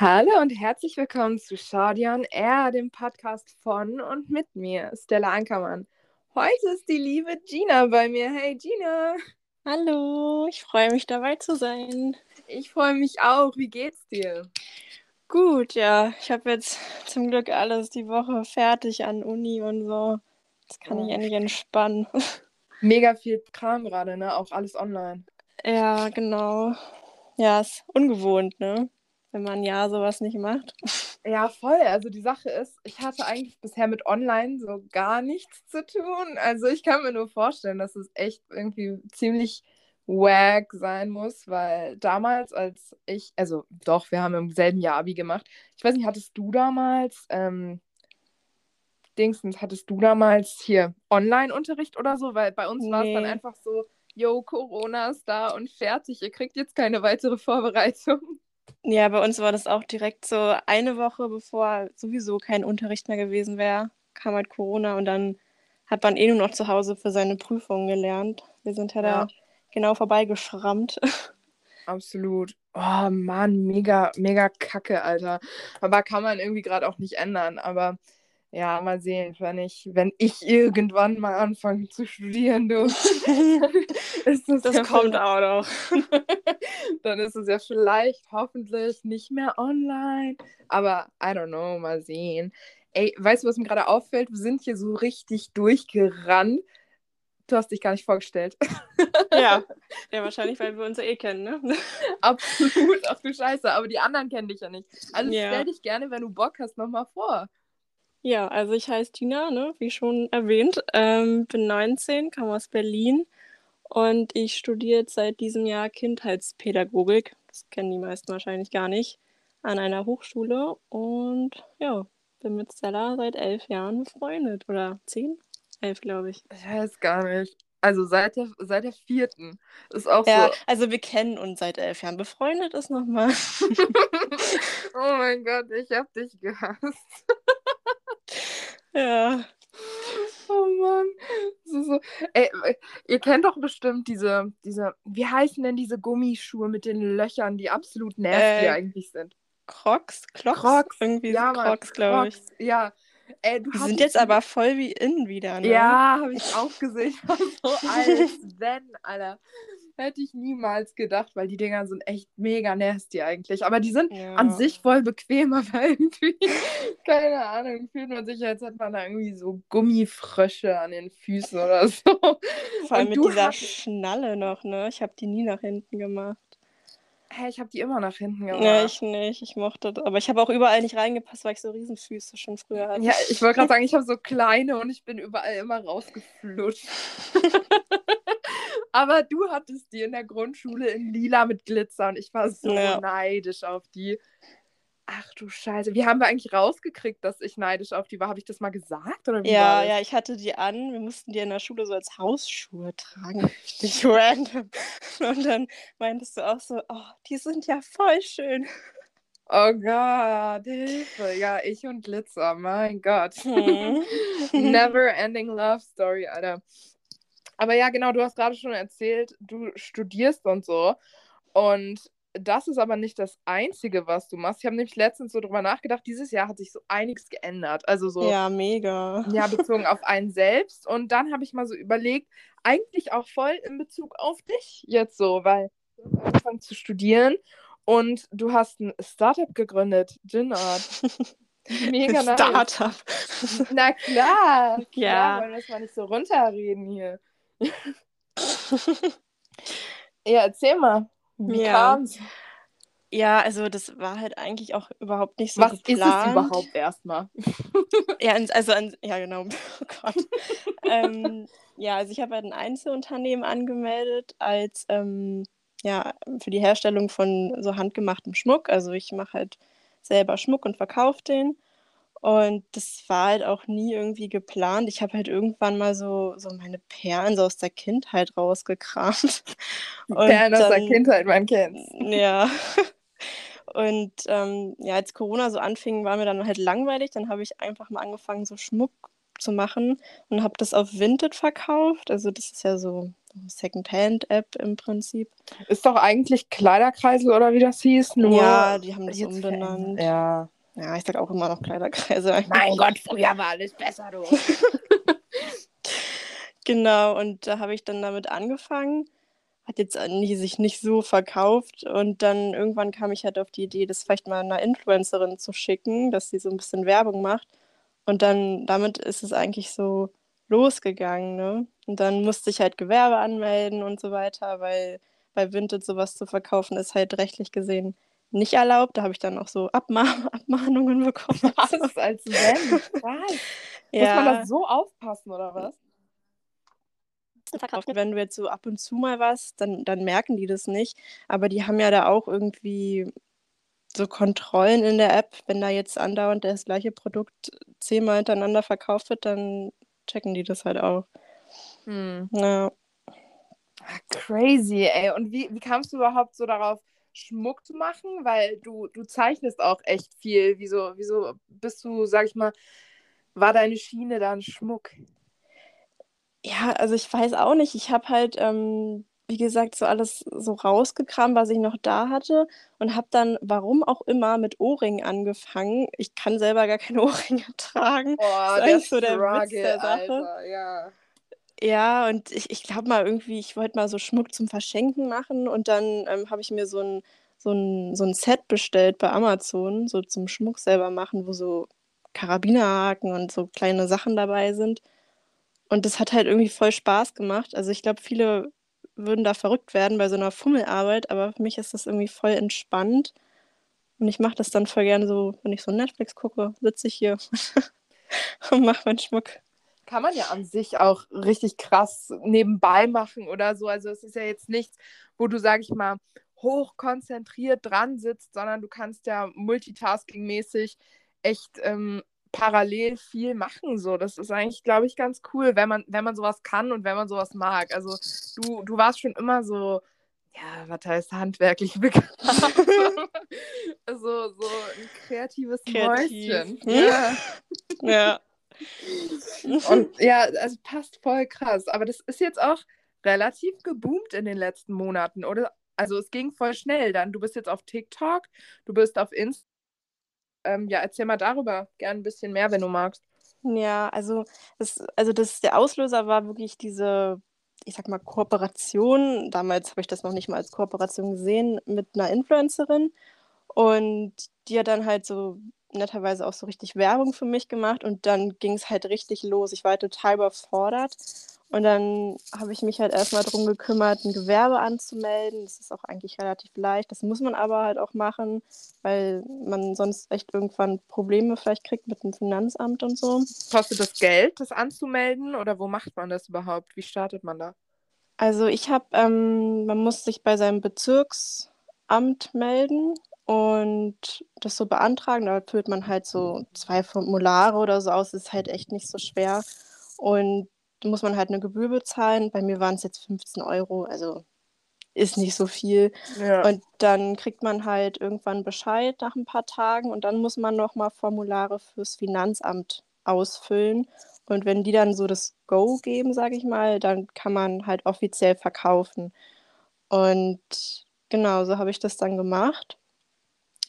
Hallo und herzlich willkommen zu Shaudion Air, dem Podcast von und mit mir, Stella Ankermann. Heute ist die liebe Gina bei mir. Hey Gina. Hallo, ich freue mich dabei zu sein. Ich freue mich auch. Wie geht's dir? Gut, ja. Ich habe jetzt zum Glück alles die Woche fertig an Uni und so. Jetzt kann ich Oh. endlich entspannen. Mega viel Kram gerade, ne? Auch alles online. Ja, genau. Ja, ist ungewohnt, ne? Wenn man ja sowas nicht macht. Ja, voll. Also die Sache ist, ich hatte eigentlich bisher mit online so gar nichts zu tun. Also ich kann mir nur vorstellen, dass es echt irgendwie ziemlich wack sein muss, weil damals, als ich, also doch, wir haben im selben Jahr Abi gemacht. Ich weiß nicht, hattest du damals, ähm, Dingsens, hattest du damals hier Online-Unterricht oder so? Weil bei uns war es dann Nee. einfach so, yo, Corona ist da und fertig, ihr kriegt jetzt keine weitere Vorbereitung. Ja, bei uns war das auch direkt so eine Woche, bevor sowieso kein Unterricht mehr gewesen wäre, kam halt Corona und dann hat man eh nur noch zu Hause für seine Prüfungen gelernt. Wir sind ja, Ja. da genau vorbeigeschrammt. Absolut. Oh Mann, mega, mega kacke, Alter. Aber kann man irgendwie gerade auch nicht ändern. Aber ja, mal sehen, wenn ich, wenn ich irgendwann mal anfange zu studieren, du. ist das Das ja kommt auch noch. Dann ist es ja vielleicht hoffentlich nicht mehr online. Aber I don't know, mal sehen. Ey, weißt du, was mir gerade auffällt? Wir sind hier so richtig durchgerannt. Du hast dich gar nicht vorgestellt. Ja. ja, wahrscheinlich, weil wir uns ja eh kennen, ne? Absolut, ach du Scheiße, aber die anderen kennen dich ja nicht. Also Ja. stell dich gerne, wenn du Bock hast, nochmal vor. Ja, also ich heiße Tina, ne? wie schon erwähnt. Ähm, bin 19, komme aus Berlin und ich studiere seit diesem Jahr Kindheitspädagogik. Das kennen die meisten wahrscheinlich gar nicht. An einer Hochschule und ja, bin mit Stella seit elf Jahren befreundet. Oder zehn? Elf, glaube ich. Ich weiß gar nicht. Also seit der, seit der vierten. Ist auch Ja, so. also wir kennen uns seit elf Jahren. Befreundet ist nochmal. oh mein Gott, ich hab dich gehasst. Ja. Oh Mann. So, so. Ey, ihr kennt doch bestimmt diese, diese, wie heißen denn diese Gummischuhe mit den Löchern, die absolut nasty Äh, eigentlich sind? Crocs? Clocks? Crocs. Irgendwie Ja, Crocs, glaube ich. Crocs. Ja. Ey, Die sind jetzt aber voll wie in wieder, ne? Ja, habe ich auch gesehen. So als wenn, Alter. Hätte ich niemals gedacht, weil die Dinger sind echt mega nasty eigentlich. Aber die sind Ja. an sich voll bequem, aber irgendwie, keine Ahnung, fühlt man sich, als hätte man da irgendwie so Gummifrösche an den Füßen oder so. Vor allem mit dieser hattest- Schnalle noch, ne? Ich habe die nie nach hinten gemacht. Hä, ich habe die immer nach hinten gemacht. Ja, ich nicht. Ich mochte das. Aber ich habe auch überall nicht reingepasst, weil ich so Riesenfüße schon früher hatte. Ja, ich wollte gerade sagen, ich habe so kleine und ich bin überall immer rausgeflutscht. Aber du hattest die in der Grundschule in lila mit Glitzer und ich war so Ja. neidisch auf die. Ach du Scheiße. Wie haben wir eigentlich rausgekriegt, dass ich neidisch auf die war? Habe ich das mal gesagt? Oder wie Ja, ja, ich hatte die an. Wir mussten die in der Schule so als Hausschuhe tragen. Richtig random. Und dann meintest du auch so, oh, die sind ja voll schön. Oh Gott, Hilfe. Ja, ich und Glitzer, mein Gott. Hm. Never ending love story, Alter. Aber ja, genau, du hast gerade schon erzählt, du studierst und so. Und das ist aber nicht das Einzige, was du machst. Ich habe nämlich letztens so drüber nachgedacht, dieses Jahr hat sich so einiges geändert. Also so, ja, Ja, mega. bezogen auf einen selbst. Und dann habe ich mal so überlegt, eigentlich auch voll in Bezug auf dich jetzt so, weil du hast angefangen zu studieren und du hast ein Startup gegründet, Ginart. Mega nice. Startup. Na klar. Ja. Klar, wollen wir das mal nicht so runterreden hier. Ja, erzähl mal. Wie Ja. kam's? Ja, also das war halt eigentlich auch überhaupt nicht so Was ist geplant. es überhaupt erstmal? Ja, also ja genau. Oh Gott. ähm, ja, also ich habe halt ein Einzelunternehmen angemeldet als ähm, ja für die Herstellung von so handgemachtem Schmuck. Also ich mache halt selber Schmuck und verkaufe den. Und das war halt auch nie irgendwie geplant. Ich habe halt irgendwann mal so, so meine Perlen so aus der Kindheit rausgekramt. Und Perlen aus der dann- Kindheit, man kennt's. Ja. Und ähm, ja, als Corona so anfing, war mir dann halt langweilig. Dann habe ich einfach mal angefangen, so Schmuck zu machen und habe das auf Vinted verkauft. Also das ist ja so Secondhand-App im Prinzip. Ist doch eigentlich Kleiderkreisel oder wie das hieß, nur. Ja, die haben das umbenannt. Ja. Ja, ich sag auch immer noch Kleiderkreise. Mein Gott, früher war alles besser, du. Genau, und da habe ich dann damit angefangen. Hat jetzt nie, sich nicht so verkauft. Und dann irgendwann kam ich halt auf die Idee, das vielleicht mal einer Influencerin zu schicken, dass sie so ein bisschen Werbung macht. Und dann damit ist es eigentlich so losgegangen, ne? Und dann musste ich halt Gewerbe anmelden und so weiter, weil bei Vinted sowas zu verkaufen ist halt rechtlich gesehen nicht erlaubt. Da habe ich dann auch so Abmah Abmahnungen bekommen. Was als wenn? Was? Muss man das so aufpassen, oder was? verkauft. Wenn du jetzt so ab und zu mal was, dann, dann merken die das nicht. Aber die haben ja da auch irgendwie so Kontrollen in der App. Wenn da jetzt andauernd das gleiche Produkt zehnmal hintereinander verkauft wird, dann checken die das halt auch. Hm. Ja. Crazy, ey. Und wie, wie kamst du überhaupt so darauf, Schmuck zu machen? Weil du, du zeichnest auch echt viel. Wieso, wieso bist du, sag ich mal, war deine Schiene dann Schmuck? Ja, also ich weiß auch nicht. Ich habe halt, ähm, wie gesagt, so alles so rausgekramt, was ich noch da hatte und habe dann, warum auch immer, mit Ohrringen angefangen. Ich kann selber gar keine Ohrringe tragen. Boah, ist der eigentlich so der Witz Struggle, der Sache. Alter, ja. Ja, und ich, ich glaube mal irgendwie, ich wollte mal so Schmuck zum Verschenken machen und dann ähm, habe ich mir so ein, so, ein, so ein Set bestellt bei Amazon, so zum Schmuck selber machen, wo so Karabinerhaken und so kleine Sachen dabei sind. Und das hat halt irgendwie voll Spaß gemacht. Also ich glaube, viele würden da verrückt werden bei so einer Fummelarbeit, aber für mich ist das irgendwie voll entspannt. Und ich mache das dann voll gerne so, wenn ich so Netflix gucke, sitze ich hier und mache meinen Schmuck. Kann man ja an sich auch richtig krass nebenbei machen oder so. Also es ist ja jetzt nichts, wo du, sag ich mal, hochkonzentriert dran sitzt, sondern du kannst ja multitasking-mäßig echt ähm, parallel viel machen. So, das ist eigentlich, glaube ich, ganz cool, wenn man, wenn man sowas kann und wenn man sowas mag. Also du, du warst schon immer so, ja, was heißt handwerklich begabt? also so ein kreatives Kreativ. Mäuschen. Ja. Ja. Und ja, also passt voll krass. Aber das ist jetzt auch relativ geboomt in den letzten Monaten, oder? Also es ging voll schnell dann. Du bist jetzt auf TikTok, du bist auf Insta. Ähm, ja, erzähl mal darüber gern ein bisschen mehr, wenn du magst. Ja, also das, also das, der Auslöser war wirklich diese, ich sag mal, Kooperation. Damals habe ich das noch nicht mal als Kooperation gesehen mit einer Influencerin. Und die hat dann halt so netterweise auch so richtig Werbung für mich gemacht und dann ging es halt richtig los. Ich war halt total überfordert. Und dann habe ich mich halt erstmal darum gekümmert, ein Gewerbe anzumelden. Das ist auch eigentlich relativ leicht. Das muss man aber halt auch machen, weil man sonst echt irgendwann Probleme vielleicht kriegt mit dem Finanzamt und so. Kostet das Geld, das anzumelden? Oder wo macht man das überhaupt? Wie startet man da? Also ich habe, ähm, man muss sich bei seinem Bezirksamt melden und das so beantragen. Da füllt man halt so zwei Formulare oder so aus. Das ist halt echt nicht so schwer. Und da muss man halt eine Gebühr bezahlen. Bei mir waren es jetzt 15 Euro, also ist nicht so viel. Ja. Und dann kriegt man halt irgendwann Bescheid nach ein paar Tagen und dann muss man nochmal Formulare fürs Finanzamt ausfüllen. Und wenn die dann so das Go geben, sage ich mal, dann kann man halt offiziell verkaufen. Und genau, so habe ich das dann gemacht.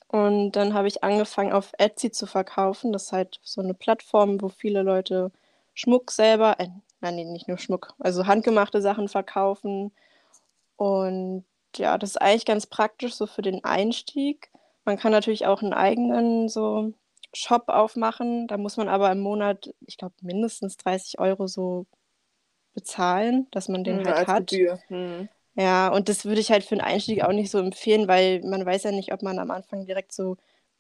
Und dann habe ich angefangen, auf Etsy zu verkaufen. Das ist halt so eine Plattform, wo viele Leute Schmuck selber, äh, nein, nicht nur Schmuck, also handgemachte Sachen verkaufen. Und ja, das ist eigentlich ganz praktisch so für den Einstieg. Man kann natürlich auch einen eigenen so Shop aufmachen. Da muss man aber im Monat, ich glaube, mindestens 30 Euro so bezahlen, dass man den Hm, halt als hat. Gebühr. Hm. Ja, und das würde ich halt für einen Einstieg auch nicht so empfehlen, weil man weiß ja nicht, ob man am Anfang direkt so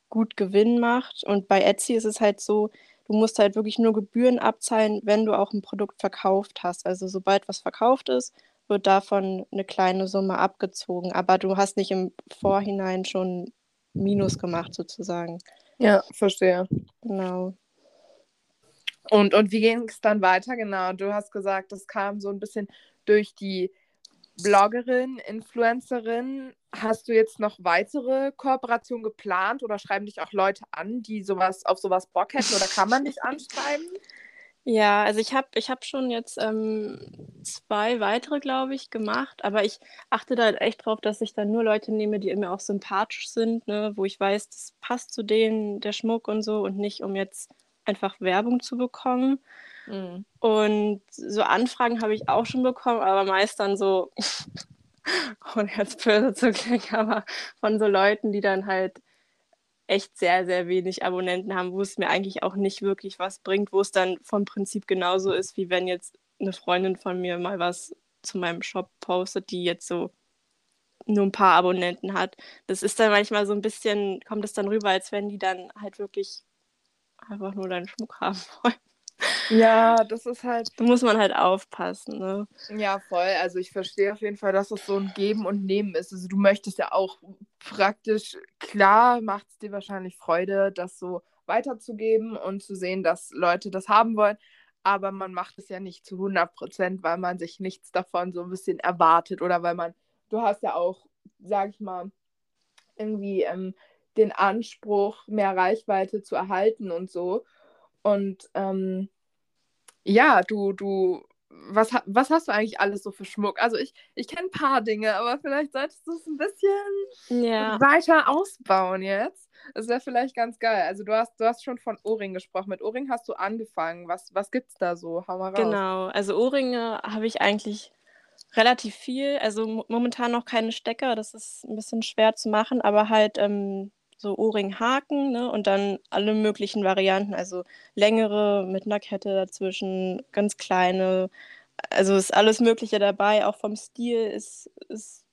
gut Gewinn macht. Und bei Etsy ist es halt so, du musst halt wirklich nur Gebühren abzahlen, wenn du auch ein Produkt verkauft hast. Also sobald was verkauft ist, wird davon eine kleine Summe abgezogen. Aber du hast nicht im Vorhinein schon Minus gemacht, sozusagen. Ja, verstehe. Genau. Und, und wie ging es dann weiter? Genau, du hast gesagt, das kam so ein bisschen durch die Bloggerin, Influencerin. Hast du jetzt noch weitere Kooperationen geplant oder schreiben dich auch Leute an, die sowas auf sowas Bock hätten oder kann man dich anschreiben? Ja, also ich habe ich hab schon jetzt ähm, zwei weitere, glaube ich, gemacht, aber ich achte da halt echt drauf, dass ich dann nur Leute nehme, die mir auch sympathisch sind, ne, wo ich weiß, das passt zu denen, der Schmuck und so, und nicht, um jetzt einfach Werbung zu bekommen. Mhm. Und so Anfragen habe ich auch schon bekommen, aber meist dann so, ohne jetzt böse zu klingen, aber von so Leuten, die dann halt echt sehr, sehr wenig Abonnenten haben, wo es mir eigentlich auch nicht wirklich was bringt, wo es dann vom Prinzip genauso ist, wie wenn jetzt eine Freundin von mir mal was zu meinem Shop postet, die jetzt so nur ein paar Abonnenten hat. Das ist dann manchmal so ein bisschen, kommt es dann rüber, als wenn die dann halt wirklich einfach nur deinen Schmuck haben wollen. Ja, das ist halt. Da muss man halt aufpassen, ne? Ja, voll. Also ich verstehe auf jeden Fall, dass es so ein Geben und Nehmen ist. Also du möchtest ja auch praktisch, klar macht es dir wahrscheinlich Freude, das so weiterzugeben und zu sehen, dass Leute das haben wollen. Aber man macht es ja nicht zu 100 Prozent, weil man sich nichts davon so ein bisschen erwartet oder weil man, du hast ja auch, sag ich mal, irgendwie ähm, den Anspruch, mehr Reichweite zu erhalten und so. Und ähm, ja, du, du, was, was hast du eigentlich alles so für Schmuck? Also ich, ich kenne ein paar Dinge, aber vielleicht solltest du es ein bisschen ja. weiter ausbauen jetzt. Das wäre vielleicht ganz geil. Also du hast, du hast schon von Ohrring gesprochen. Mit Ohrring hast du angefangen. Was, was gibt's da so? Hau mal raus. Genau, also Ohrringe habe ich eigentlich relativ viel. Also momentan noch keine Stecker, das ist ein bisschen schwer zu machen, aber halt ähm, so Ohrringhaken ne? und dann alle möglichen Varianten, also längere mit einer Kette dazwischen, ganz kleine. Also ist alles Mögliche dabei, auch vom Stil ist, ist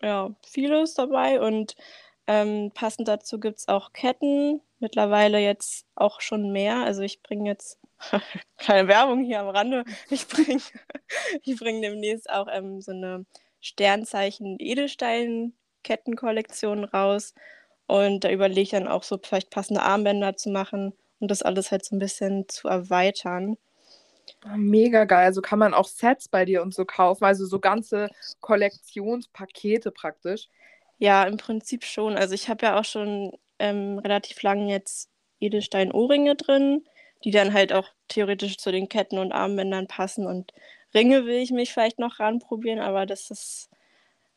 ja vieles dabei und ähm, passend dazu gibt es auch Ketten, mittlerweile jetzt auch schon mehr. Also ich bringe jetzt keine Werbung hier am Rande. Ich bringe ich bring demnächst auch ähm, so eine Sternzeichen Edelstein Kettenkollektion raus und da überlege ich dann auch so vielleicht passende Armbänder zu machen und das alles halt so ein bisschen zu erweitern. Ah, mega geil. Also kann man auch Sets bei dir und so kaufen, also so ganze Kollektionspakete praktisch. Ja, im Prinzip schon. Also ich habe ja auch schon ähm, relativ lange jetzt Edelstein-Ohrringe drin, die dann halt auch theoretisch zu den Ketten und Armbändern passen. Und Ringe will ich mich vielleicht noch ranprobieren, aber das ist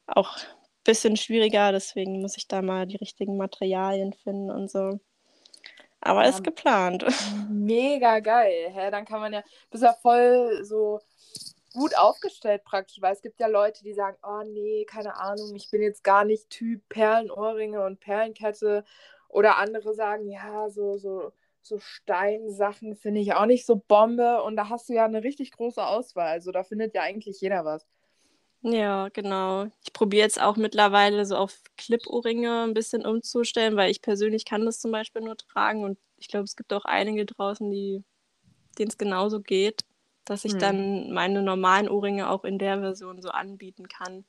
auch bisschen schwieriger, deswegen muss ich da mal die richtigen Materialien finden und so. Aber ja, ist geplant. Mega geil. Hä? Dann kann man ja, bist ja voll so gut aufgestellt praktisch, weil es gibt ja Leute, die sagen, oh nee, keine Ahnung, ich bin jetzt gar nicht Typ Perlenohrringe und Perlenkette. Oder andere sagen, ja, so, so, so Steinsachen finde ich auch nicht so Bombe. Und da hast du ja eine richtig große Auswahl. Also da findet ja eigentlich jeder was. Ja, genau. Ich probiere jetzt auch mittlerweile so auf Clip-Ohrringe ein bisschen umzustellen, weil ich persönlich kann das zum Beispiel nur tragen und ich glaube, es gibt auch einige draußen, die denen es genauso geht, dass ich hm. dann meine normalen Ohrringe auch in der Version so anbieten kann.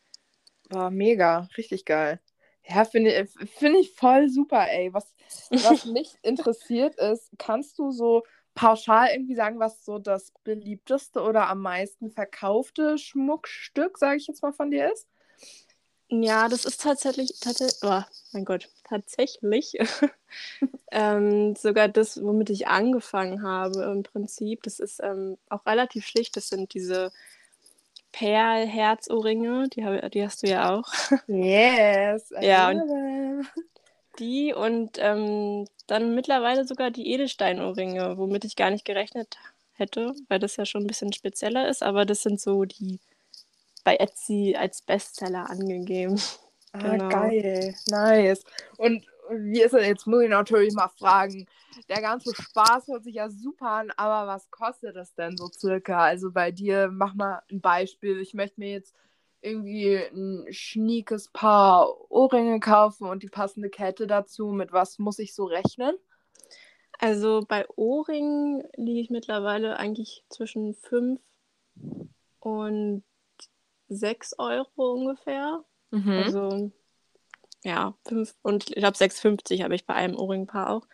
War mega, richtig geil. Ja, finde ich, find ich voll super, ey. Was, was mich interessiert ist, kannst du so pauschal irgendwie sagen, was so das beliebteste oder am meisten verkaufte Schmuckstück, sage ich jetzt mal, von dir ist? Ja, das ist tatsächlich, tatsächlich oh, mein Gott, tatsächlich ähm, sogar das, womit ich angefangen habe im Prinzip. Das ist ähm, auch relativ schlicht. Das sind diese Perl-Herzohrringe, die, die hast du ja auch. Yes. ja, und die und ähm, dann mittlerweile sogar die Edelsteinohrringe, womit ich gar nicht gerechnet hätte, weil das ja schon ein bisschen spezieller ist, aber das sind so die bei Etsy als Bestseller angegeben. Ah, genau. geil. Nice. Und wie ist das? Jetzt muss ich natürlich mal fragen. Der ganze Spaß hört sich ja super an, aber was kostet das denn so circa? Also bei dir, mach mal ein Beispiel. Ich möchte mir jetzt irgendwie ein schniekes Paar Ohrringe kaufen und die passende Kette dazu. Mit was muss ich so rechnen? Also bei Ohrringen liege ich mittlerweile eigentlich zwischen 5 und 6 Euro ungefähr. Mhm. Also ja, 5 und ich glaube 6,50 habe ich bei einem Ohrringpaar auch.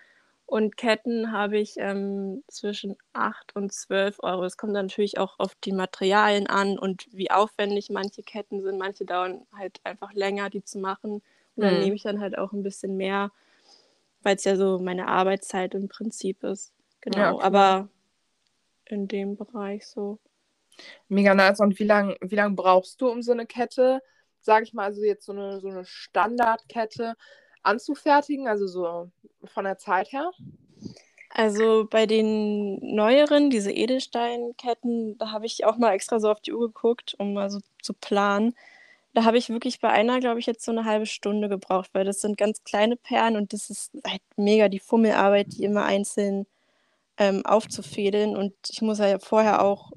Und Ketten habe ich ähm, zwischen 8 und 12 Euro. Es kommt natürlich auch auf die Materialien an und wie aufwendig manche Ketten sind. Manche dauern halt einfach länger, die zu machen. Und dann mhm. nehme ich dann halt auch ein bisschen mehr, weil es ja so meine Arbeitszeit im Prinzip ist. Genau. Ja, Aber in dem Bereich so. Mega nice. Und wie lange wie lang brauchst du, um so eine Kette, sag ich mal, also jetzt so eine, so eine Standardkette anzufertigen, also so von der Zeit her? Also bei den neueren, diese Edelsteinketten, da habe ich auch mal extra so auf die Uhr geguckt, um mal so zu planen. Da habe ich wirklich bei einer, glaube ich, jetzt so eine halbe Stunde gebraucht, weil das sind ganz kleine Perlen und das ist halt mega die Fummelarbeit, die immer einzeln ähm, aufzufädeln. Und ich muss ja vorher auch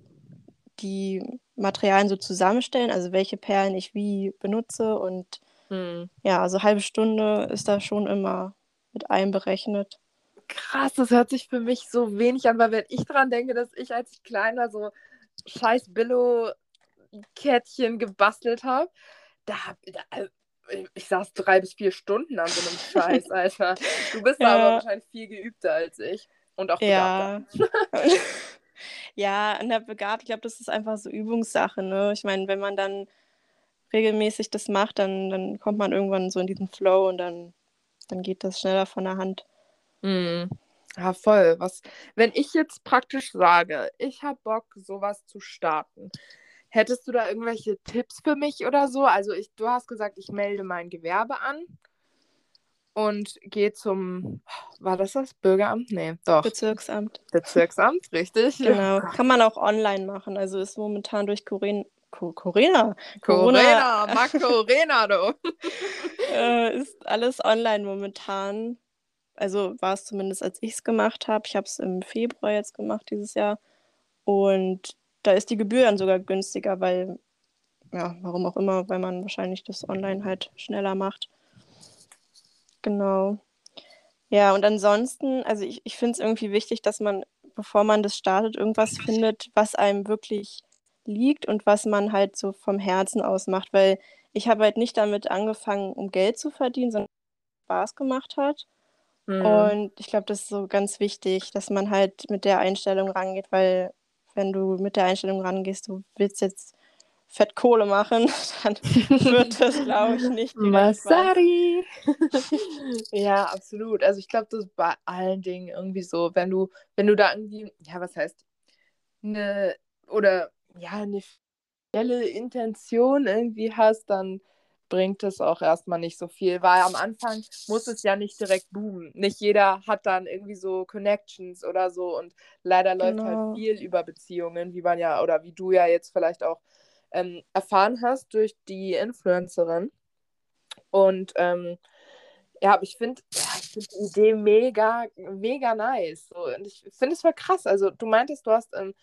die Materialien so zusammenstellen, also welche Perlen ich wie benutze. Und hm. ja, also halbe Stunde ist da schon immer mit einberechnet. Krass, das hört sich für mich so wenig an, weil wenn ich dran denke, dass ich als ich kleiner so scheiß Billo-Kettchen gebastelt habe, da, da äh, ich saß drei bis vier Stunden an so einem Scheiß, Alter. Du bist ja. aber wahrscheinlich viel geübter als ich. Und auch begabter. Ja. ja, an der begabt, ich glaube, das ist einfach so Übungssache, ne? Ich meine, wenn man dann regelmäßig das macht, dann, dann kommt man irgendwann so in diesen Flow und dann, dann geht das schneller von der Hand. Mhm. Ja, voll. Was, wenn ich jetzt praktisch sage, ich habe Bock, sowas zu starten, hättest du da irgendwelche Tipps für mich oder so? Also ich, du hast gesagt, ich melde mein Gewerbe an und gehe zum, war das das Bürgeramt? Nee, doch. Bezirksamt. Bezirksamt, richtig. Genau. Kann man auch online machen. Also ist momentan durch Corinna. Corona. Corona, Macorena, du. äh, ist alles online momentan. Also war es zumindest, als ich es gemacht habe. Ich habe es im Februar jetzt gemacht dieses Jahr. Und da ist die Gebühr dann sogar günstiger, weil, ja, warum auch immer, weil man wahrscheinlich das online halt schneller macht. Genau. Ja, und ansonsten, also ich, ich finde es irgendwie wichtig, dass man, bevor man das startet, irgendwas findet, was einem wirklich liegt und was man halt so vom Herzen aus macht, weil ich habe halt nicht damit angefangen, um Geld zu verdienen, sondern Spaß gemacht hat. Mhm. Und ich glaube, das ist so ganz wichtig, dass man halt mit der Einstellung rangeht, weil wenn du mit der Einstellung rangehst, du willst jetzt Fettkohle machen, dann wird das, glaube ich, nicht. Masari! ja, absolut. Also ich glaube, das ist bei allen Dingen irgendwie so, wenn du, wenn du da irgendwie, ja, was heißt, eine oder ja, eine schnelle Intention irgendwie hast, dann bringt es auch erstmal nicht so viel, weil am Anfang muss es ja nicht direkt boomen. Nicht jeder hat dann irgendwie so Connections oder so und leider läuft halt genau. halt viel über Beziehungen, wie man ja oder wie du ja jetzt vielleicht auch ähm, erfahren hast durch die Influencerin. Und ähm, ja, ich finde ja, find die Idee mega, mega nice. So, und ich finde es voll krass. Also du meintest, du hast im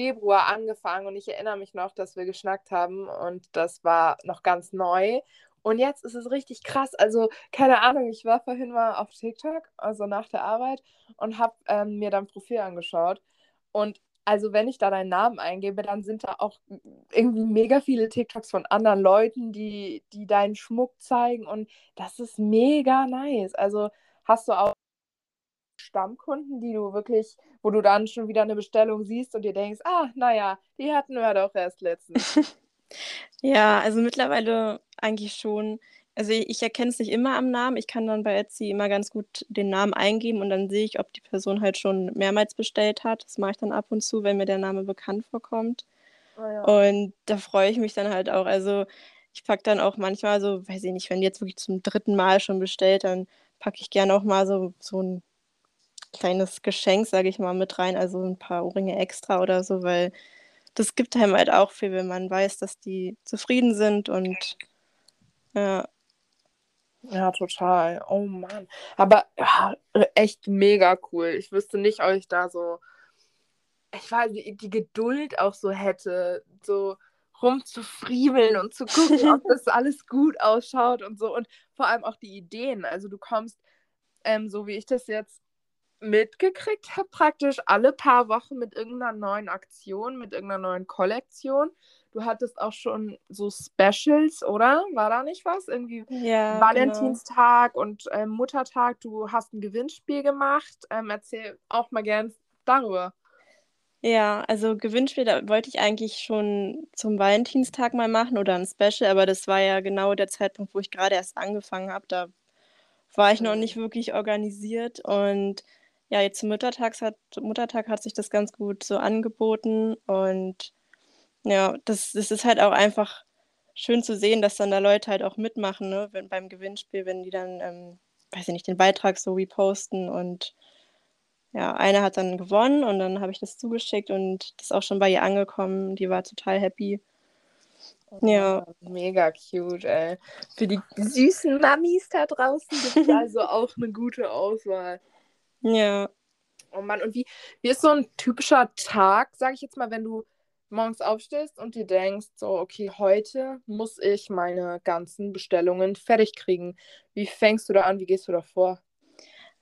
Februar angefangen und ich erinnere mich noch, dass wir geschnackt haben und das war noch ganz neu. Und jetzt ist es richtig krass. Also, keine Ahnung, ich war vorhin mal auf TikTok, also nach der Arbeit, und habe ähm, mir dein Profil angeschaut. Und also, wenn ich da deinen Namen eingebe, dann sind da auch irgendwie mega viele TikToks von anderen Leuten, die, die deinen Schmuck zeigen. Und das ist mega nice. Also, hast du auch Stammkunden, die du wirklich, wo du dann schon wieder eine Bestellung siehst und dir denkst, ah, naja, die hatten wir doch erst letztens. ja, also mittlerweile eigentlich schon. Also ich, ich erkenne es nicht immer am Namen. Ich kann dann bei Etsy immer ganz gut den Namen eingeben und dann sehe ich, ob die Person halt schon mehrmals bestellt hat. Das mache ich dann ab und zu, wenn mir der Name bekannt vorkommt. Oh ja. Und da freue ich mich dann halt auch. Also ich packe dann auch manchmal so, weiß ich nicht, wenn die jetzt wirklich zum dritten Mal schon bestellt, dann packe ich gerne auch mal so, so ein kleines Geschenk, sage ich mal, mit rein, also ein paar Ohrringe extra oder so, weil das gibt einem halt auch viel, wenn man weiß, dass die zufrieden sind und ja. Ja, total. Oh Mann. Aber ja, echt mega cool. Ich wüsste nicht, ob ich da so, ich weiß, die, die Geduld auch so hätte, so rumzufriemeln und zu gucken, ob das alles gut ausschaut und so. Und vor allem auch die Ideen. Also du kommst, ähm, so wie ich das jetzt mitgekriegt habe, praktisch alle paar Wochen mit irgendeiner neuen Aktion, mit irgendeiner neuen Kollektion. Du hattest auch schon so Specials, oder? War da nicht was? Irgendwie ja. Valentinstag genau. und äh, Muttertag. Du hast ein Gewinnspiel gemacht. Ähm, erzähl auch mal gern darüber. Ja, also Gewinnspiel, da wollte ich eigentlich schon zum Valentinstag mal machen oder ein Special, aber das war ja genau der Zeitpunkt, wo ich gerade erst angefangen habe. Da war ich noch mhm. nicht wirklich organisiert und ja, jetzt zum Muttertags hat, Muttertag hat sich das ganz gut so angeboten und ja, das, das ist halt auch einfach schön zu sehen, dass dann da Leute halt auch mitmachen, ne? wenn, beim Gewinnspiel, wenn die dann, ähm, weiß ich nicht, den Beitrag so reposten und ja, eine hat dann gewonnen und dann habe ich das zugeschickt und das ist auch schon bei ihr angekommen. Die war total happy. Ja. Mega cute, ey. Für die süßen Mamis da draußen gibt es also auch eine gute Auswahl. Ja. Oh Mann, und wie, wie ist so ein typischer Tag, sage ich jetzt mal, wenn du morgens aufstehst und dir denkst, so, okay, heute muss ich meine ganzen Bestellungen fertig kriegen. Wie fängst du da an? Wie gehst du da vor?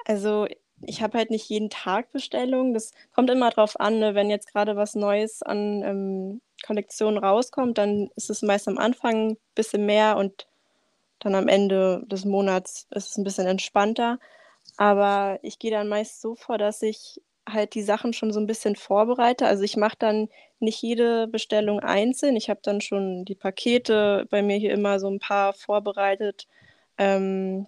Also, ich habe halt nicht jeden Tag Bestellungen. Das kommt immer drauf an, ne? wenn jetzt gerade was Neues an ähm, Kollektionen rauskommt, dann ist es meist am Anfang ein bisschen mehr und dann am Ende des Monats ist es ein bisschen entspannter. Aber ich gehe dann meist so vor, dass ich halt die Sachen schon so ein bisschen vorbereite. Also ich mache dann nicht jede Bestellung einzeln. Ich habe dann schon die Pakete bei mir hier immer so ein paar vorbereitet ähm,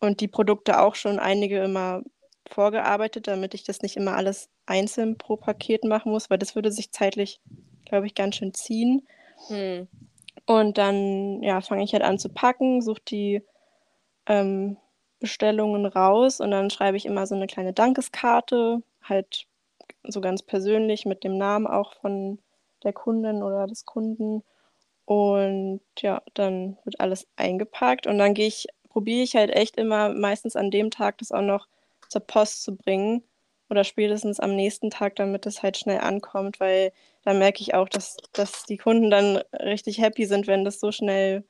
und die Produkte auch schon einige immer vorgearbeitet, damit ich das nicht immer alles einzeln pro Paket machen muss, weil das würde sich zeitlich, glaube ich, ganz schön ziehen. Hm. Und dann ja, fange ich halt an zu packen, suche die ähm, Bestellungen raus und dann schreibe ich immer so eine kleine Dankeskarte, halt so ganz persönlich mit dem Namen auch von der Kundin oder des Kunden. Und ja, dann wird alles eingepackt und dann gehe ich, probiere ich halt echt immer meistens an dem Tag das auch noch zur Post zu bringen oder spätestens am nächsten Tag, damit es halt schnell ankommt, weil da merke ich auch, dass, dass die Kunden dann richtig happy sind, wenn das so schnell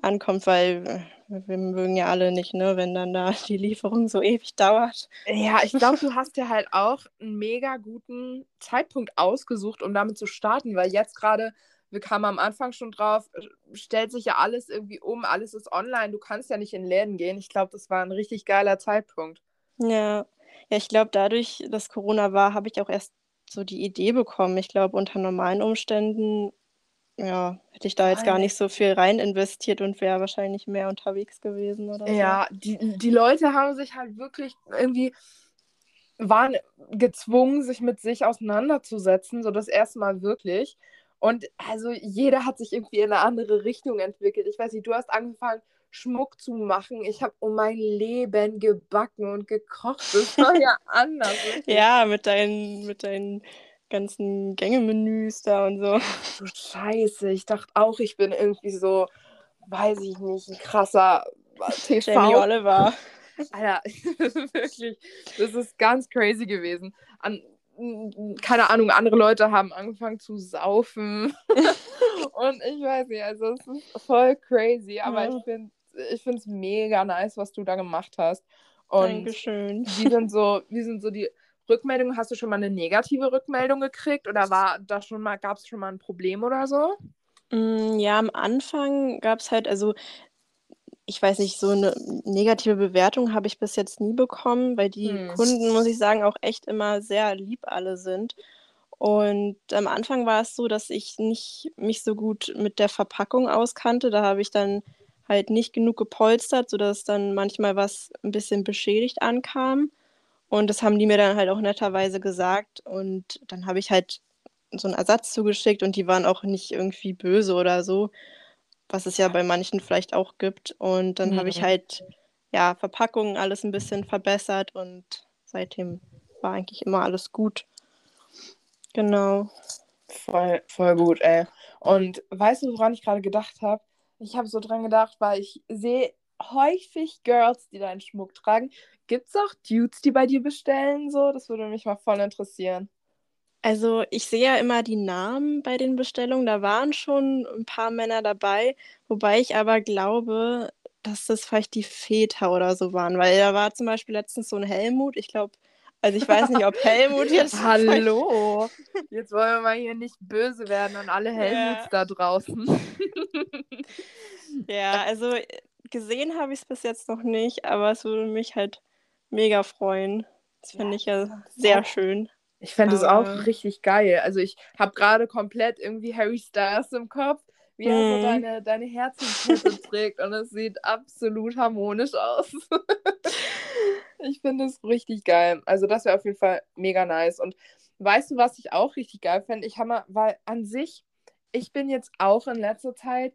ankommt, weil wir mögen ja alle nicht, ne, wenn dann da die Lieferung so ewig dauert. Ja, ich glaube, du hast ja halt auch einen mega guten Zeitpunkt ausgesucht, um damit zu starten, weil jetzt gerade, wir kamen am Anfang schon drauf, stellt sich ja alles irgendwie um, alles ist online, du kannst ja nicht in Läden gehen. Ich glaube, das war ein richtig geiler Zeitpunkt. Ja, ja, ich glaube, dadurch, dass Corona war, habe ich auch erst so die Idee bekommen. Ich glaube, unter normalen Umständen, ja, hätte ich da jetzt gar nicht so viel rein investiert und wäre wahrscheinlich mehr unterwegs gewesen oder so. Ja, die, die Leute haben sich halt wirklich irgendwie waren gezwungen, sich mit sich auseinanderzusetzen, so das erste Mal wirklich. Und also jeder hat sich irgendwie in eine andere Richtung entwickelt. Ich weiß nicht, du hast angefangen, Schmuck zu machen. Ich habe um mein Leben gebacken und gekocht. Das war ja anders. ja, mit deinen, mit deinen ganzen Gängemenüs da und so. Du Scheiße, ich dachte auch, ich bin irgendwie so, weiß ich nicht, ein krasser TV. Jamie Oliver. Alter, wirklich, das ist ganz crazy gewesen. An, keine Ahnung, andere Leute haben angefangen zu saufen. und ich weiß nicht, also es ist voll crazy, aber ja. ich finde ich finde es mega nice, was du da gemacht hast. Und Dankeschön. Wie sind so, wie sind so die Rückmeldungen? Hast du schon mal eine negative Rückmeldung gekriegt oder war da schon mal, gab es schon mal ein Problem oder so? Mm, ja, am Anfang gab es halt, also ich weiß nicht, so eine negative Bewertung habe ich bis jetzt nie bekommen, weil die hm. Kunden, muss ich sagen, auch echt immer sehr lieb alle sind. Und am Anfang war es so, dass ich nicht mich so gut mit der Verpackung auskannte. Da habe ich dann halt nicht genug gepolstert, sodass dann manchmal was ein bisschen beschädigt ankam. Und das haben die mir dann halt auch netterweise gesagt. Und dann habe ich halt so einen Ersatz zugeschickt und die waren auch nicht irgendwie böse oder so, was es ja bei manchen vielleicht auch gibt. Und dann mhm. habe ich mhm. halt, ja, Verpackungen alles ein bisschen verbessert und seitdem war eigentlich immer alles gut. Genau. Voll, voll gut, ey. Und weißt du, woran ich gerade gedacht habe? Ich habe so dran gedacht, weil ich sehe häufig Girls, die deinen Schmuck tragen. Gibt es auch Dudes, die bei dir bestellen? So, das würde mich mal voll interessieren. Also ich sehe ja immer die Namen bei den Bestellungen. Da waren schon ein paar Männer dabei, wobei ich aber glaube, dass das vielleicht die Väter oder so waren, weil da war zum Beispiel letztens so ein Helmut. Ich glaube, also ich weiß nicht, ob Helmut jetzt. Hallo. Jetzt wollen wir mal hier nicht böse werden an alle Helmuts ja. da draußen. ja, also gesehen habe ich es bis jetzt noch nicht, aber es würde mich halt mega freuen. Das finde ja, ich ja sehr auch, schön. Ich fände es auch richtig geil. Also ich habe gerade komplett irgendwie Harry Styles im Kopf, wie er so mhm. deine, deine Herzenkette trägt und es sieht absolut harmonisch aus. Ich finde es richtig geil. Also das wäre auf jeden Fall mega nice. Und weißt du, was ich auch richtig geil fände? Ich habe mal, weil an sich, ich bin jetzt auch in letzter Zeit,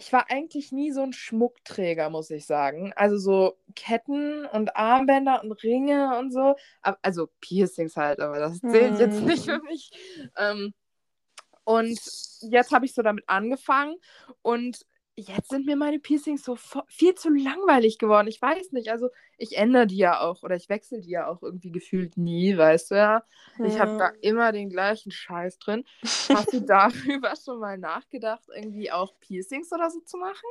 ich war eigentlich nie so ein Schmuckträger, muss ich sagen. Also so Ketten und Armbänder und Ringe und so. Also Piercings halt, aber das zählt hm. jetzt nicht für mich. Ähm, und jetzt habe ich so damit angefangen und jetzt sind mir meine Piercings so viel zu langweilig geworden. Ich weiß nicht, also ich ändere die ja auch oder ich wechsle die ja auch irgendwie gefühlt nie, weißt du ja. ja. Ich habe da immer den gleichen Scheiß drin. Hast du darüber schon mal nachgedacht, irgendwie auch Piercings oder so zu machen?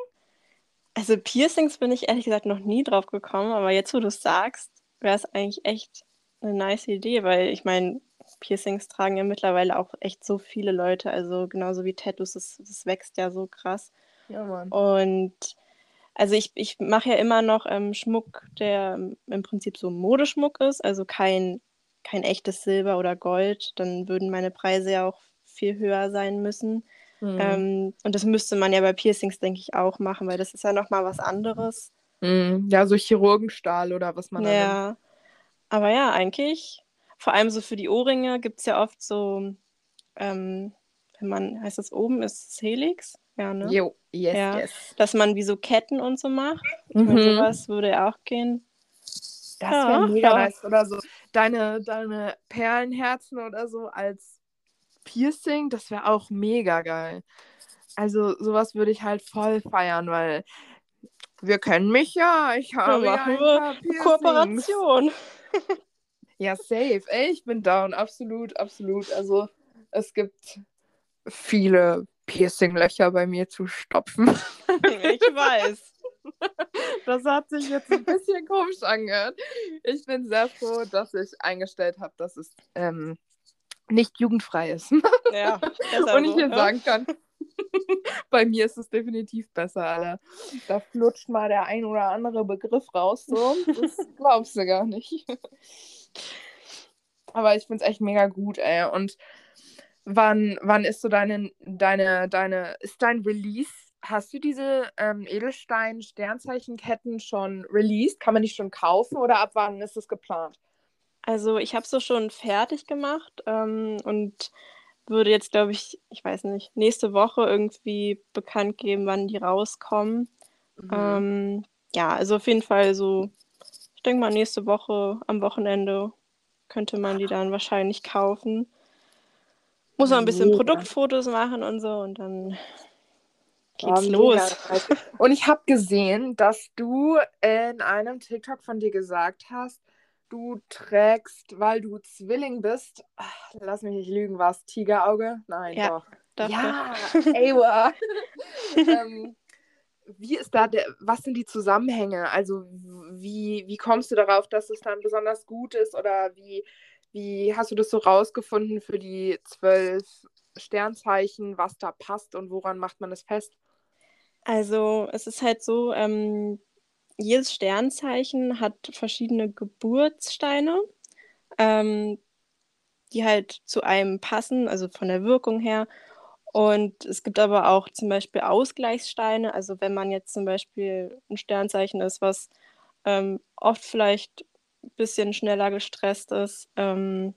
Also Piercings bin ich ehrlich gesagt noch nie drauf gekommen, aber jetzt, wo du es sagst, wäre es eigentlich echt eine nice Idee, weil ich meine, Piercings tragen ja mittlerweile auch echt so viele Leute, also genauso wie Tattoos, das, das wächst ja so krass. Ja, Mann. Und also ich, ich mache ja immer noch ähm, Schmuck, der im Prinzip so Modeschmuck ist, also kein, kein echtes Silber oder Gold. Dann würden meine Preise ja auch viel höher sein müssen. Mhm. Ähm, und das müsste man ja bei Piercings, denke ich, auch machen, weil das ist ja nochmal was anderes. Mhm. Ja, so Chirurgenstahl oder was man da Ja, aber ja, eigentlich, vor allem so für die Ohrringe gibt es ja oft so, ähm, wenn man, heißt das oben, ist es Helix? Ja, ne? Jo, yes, ja. yes. Dass man wie so Ketten und so macht. Mhm. Meine, sowas würde auch gehen. Das wäre ja, mega ja. nice. Oder so deine, deine Perlenherzen oder so als Piercing, das wäre auch mega geil. Also sowas würde ich halt voll feiern, weil wir kennen mich ja. Ich habe ja, machen ja ein wir Kooperation. ja, safe. Ey, ich bin down. Absolut, absolut. Also es gibt viele Piercinglöcher bei mir zu stopfen. Ich weiß. Das hat sich jetzt ein bisschen komisch angehört. Ich bin sehr froh, dass ich eingestellt habe, dass es ähm, nicht jugendfrei ist. Ja, Und ich hier ja. sagen kann, bei mir ist es definitiv besser, Alter. Da flutscht mal der ein oder andere Begriff raus, so. Das glaubst du gar nicht. Aber ich finde es echt mega gut, ey. Und Wann, wann ist so deine, deine, deine, ist dein Release? Hast du diese ähm, Edelstein-Sternzeichenketten schon released? Kann man die schon kaufen oder ab wann ist es geplant? Also ich habe es schon fertig gemacht ähm, und würde jetzt, glaube ich, ich weiß nicht, nächste Woche irgendwie bekannt geben, wann die rauskommen. Mhm. Ähm, ja, also auf jeden Fall so, ich denke mal nächste Woche am Wochenende könnte man die dann wahrscheinlich kaufen. Muss man ein bisschen mega. Produktfotos machen und so und dann geht's oh, los. Und ich habe gesehen, dass du in einem TikTok von dir gesagt hast, du trägst, weil du Zwilling bist, ach, lass mich nicht lügen, war es Tigerauge? Nein, ja, doch. doch ja, Ewa. ähm, wie ist da der, was sind die Zusammenhänge? Also wie, wie kommst du darauf, dass es dann besonders gut ist oder wie, wie hast du das so rausgefunden für die zwölf Sternzeichen, was da passt und woran macht man es fest? Also es ist halt so, ähm, jedes Sternzeichen hat verschiedene Geburtssteine, ähm, die halt zu einem passen, also von der Wirkung her. Und es gibt aber auch zum Beispiel Ausgleichssteine. Also wenn man jetzt zum Beispiel ein Sternzeichen ist, was ähm, oft vielleicht bisschen schneller gestresst ist ähm,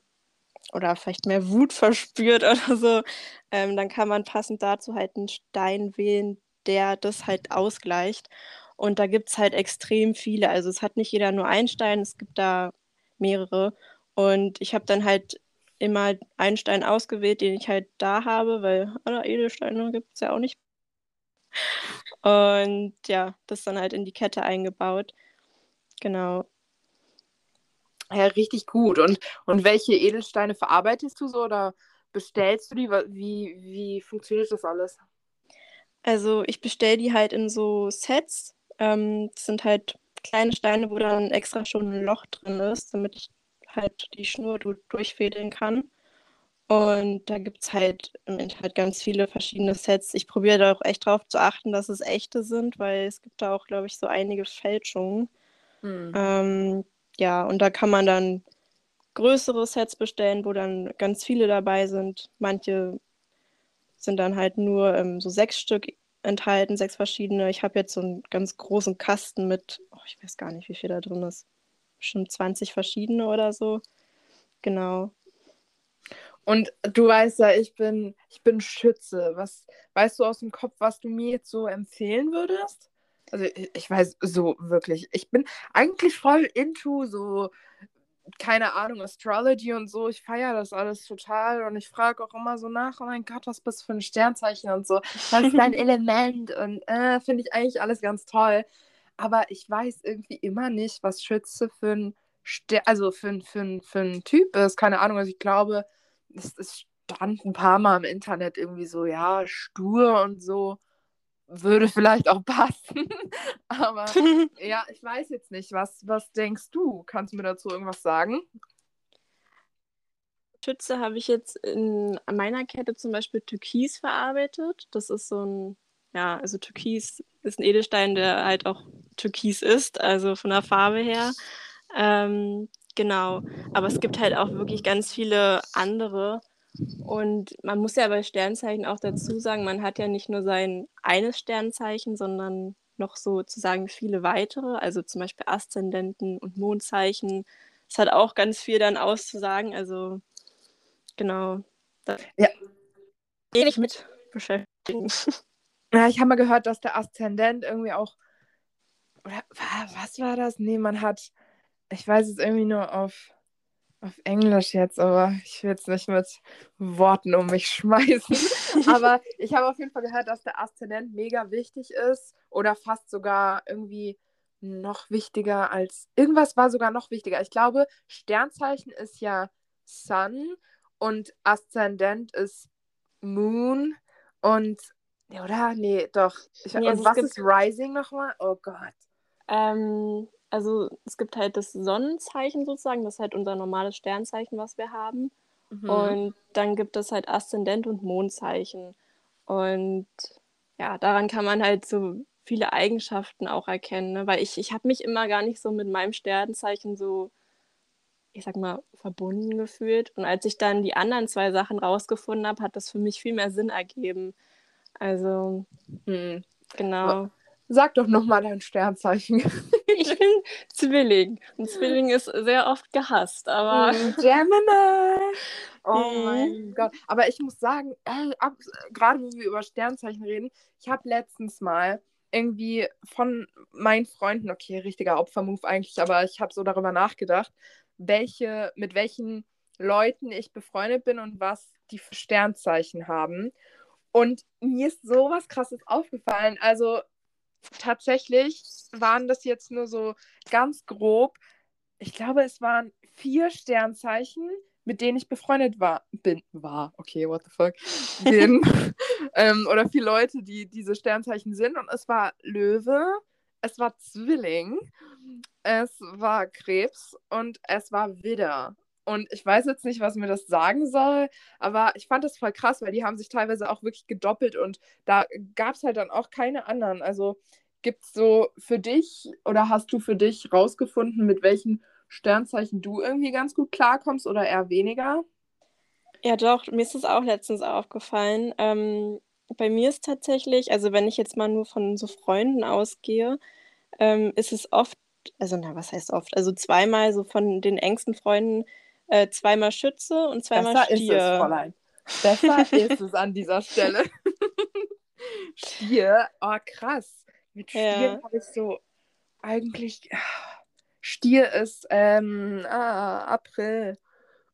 oder vielleicht mehr Wut verspürt oder so, ähm, dann kann man passend dazu halt einen Stein wählen, der das halt ausgleicht. Und da gibt es halt extrem viele. Also es hat nicht jeder nur einen Stein, es gibt da mehrere. Und ich habe dann halt immer einen Stein ausgewählt, den ich halt da habe, weil alle Edelsteine gibt es ja auch nicht. Und ja, das dann halt in die Kette eingebaut. Genau. Ja, richtig gut. Und, und welche Edelsteine verarbeitest du so oder bestellst du die? Wie, wie funktioniert das alles? Also ich bestelle die halt in so Sets. Ähm, das sind halt kleine Steine, wo dann extra schon ein Loch drin ist, damit ich halt die Schnur durchfädeln kann. Und da gibt es halt im Internet ganz viele verschiedene Sets. Ich probiere da auch echt drauf zu achten, dass es echte sind, weil es gibt da auch, glaube ich, so einige Fälschungen. Hm. Ähm, ja, und da kann man dann größere Sets bestellen, wo dann ganz viele dabei sind. Manche sind dann halt nur ähm, so sechs Stück enthalten, sechs verschiedene. Ich habe jetzt so einen ganz großen Kasten mit, oh, ich weiß gar nicht, wie viel da drin ist. bestimmt 20 verschiedene oder so. Genau. Und du weißt ja, ich bin, ich bin Schütze. Was weißt du aus dem Kopf, was du mir jetzt so empfehlen würdest? Also ich, weiß so wirklich. Ich bin eigentlich voll into so, keine Ahnung, Astrology und so. Ich feiere das alles total und ich frage auch immer so nach, oh mein Gott, was bist du für ein Sternzeichen und so. Was ist dein Element? Und äh, finde ich eigentlich alles ganz toll. Aber ich weiß irgendwie immer nicht, was Schütze für ein Ster also für, für, für ein Typ ist. Keine Ahnung. Also ich glaube, es, es stand ein paar Mal im Internet irgendwie so, ja, stur und so würde vielleicht auch passen. Aber ja, ich weiß jetzt nicht. Was, was denkst du? Kannst du mir dazu irgendwas sagen? Schütze habe ich jetzt in meiner Kette zum Beispiel Türkis verarbeitet. Das ist so ein, ja, also Türkis ist ein Edelstein, der halt auch Türkis ist, also von der Farbe her. Ähm, genau. Aber es gibt halt auch wirklich ganz viele andere. Und man muss ja bei Sternzeichen auch dazu sagen, man hat ja nicht nur sein eines Sternzeichen, sondern noch sozusagen viele weitere, also zum Beispiel Aszendenten und Mondzeichen. Es hat auch ganz viel dann auszusagen. Also genau. Da ja. Ähnlich mit beschäftigen. Ja, ich habe mal gehört, dass der Aszendent irgendwie auch. Oder was war das? Nee, man hat ich weiß es irgendwie nur auf, auf Englisch jetzt, aber ich will jetzt nicht mit Worten um mich schmeißen. aber ich habe auf jeden Fall gehört, dass der Aszendent mega wichtig ist oder fast sogar irgendwie noch wichtiger als. Irgendwas war sogar noch wichtiger. Ich glaube, Sternzeichen ist ja Sun und Aszendent ist Moon und. Oder? Nee, doch. Ich, nee, und was ist Rising nochmal? Oh Gott. Ähm, also es gibt halt das Sonnenzeichen sozusagen, das ist halt unser normales Sternzeichen, was wir haben. Mhm. Und dann gibt es halt Aszendent und Mondzeichen. Und ja, daran kann man halt so viele Eigenschaften auch erkennen, ne? weil ich, ich habe mich immer gar nicht so mit meinem Sternzeichen so, ich sag mal, verbunden gefühlt. Und als ich dann die anderen zwei Sachen rausgefunden habe, hat das für mich viel mehr Sinn ergeben. Also, hm, genau. Sag doch nochmal dein Sternzeichen. ich bin Zwilling. Und Zwilling ist sehr oft gehasst, aber. Mm, Gemini! Oh mhm. mein Gott. Aber ich muss sagen, äh, gerade wo wir über Sternzeichen reden, ich habe letztens mal irgendwie von meinen Freunden, okay, richtiger Opfermove eigentlich, aber ich habe so darüber nachgedacht, welche, mit welchen Leuten ich befreundet bin und was die für Sternzeichen haben. Und mir ist sowas krasses aufgefallen. Also tatsächlich waren das jetzt nur so ganz grob. Ich glaube, es waren vier Sternzeichen, mit denen ich befreundet war. Bin, war, okay, what the fuck. Bin. ähm, oder vier Leute, die diese Sternzeichen sind. Und es war Löwe, es war Zwilling, es war Krebs und es war Widder. Und ich weiß jetzt nicht, was mir das sagen soll, aber ich fand das voll krass, weil die haben sich teilweise auch wirklich gedoppelt und da gab es halt dann auch keine anderen. Also gibt es so für dich oder hast du für dich rausgefunden, mit welchen Sternzeichen du irgendwie ganz gut klarkommst oder eher weniger? Ja, doch, mir ist das auch letztens aufgefallen. Ähm, bei mir ist tatsächlich, also wenn ich jetzt mal nur von so Freunden ausgehe, ähm, ist es oft, also na, was heißt oft? Also zweimal so von den engsten Freunden äh, zweimal Schütze und zweimal Besser Stier. Ist es, Fräulein. Besser ist es an dieser Stelle. Stier, oh krass. Mit Stier ja. habe ich so eigentlich. Stier ist ähm, ah, April.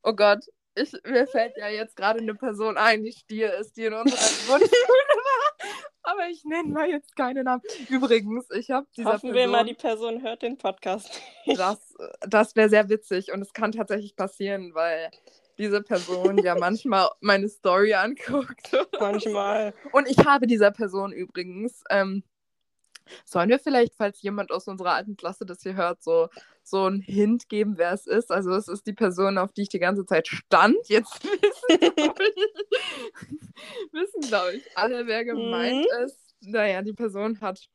Oh Gott, ich, mir fällt ja jetzt gerade eine Person ein, die Stier ist, die in unserer Grundschule war. Aber ich nenne mal jetzt keine Namen. Übrigens, ich habe dieser Hoffen Person, wir mal, die Person hört den Podcast. das das wäre sehr witzig und es kann tatsächlich passieren, weil diese Person ja manchmal meine Story anguckt. Manchmal. Und ich habe dieser Person übrigens, ähm, sollen wir vielleicht, falls jemand aus unserer alten Klasse das hier hört, so, so einen Hint geben, wer es ist? Also es ist die Person, auf die ich die ganze Zeit stand. Jetzt wissen, wissen glaube ich, alle, wer gemeint mhm. ist. Naja, die Person hat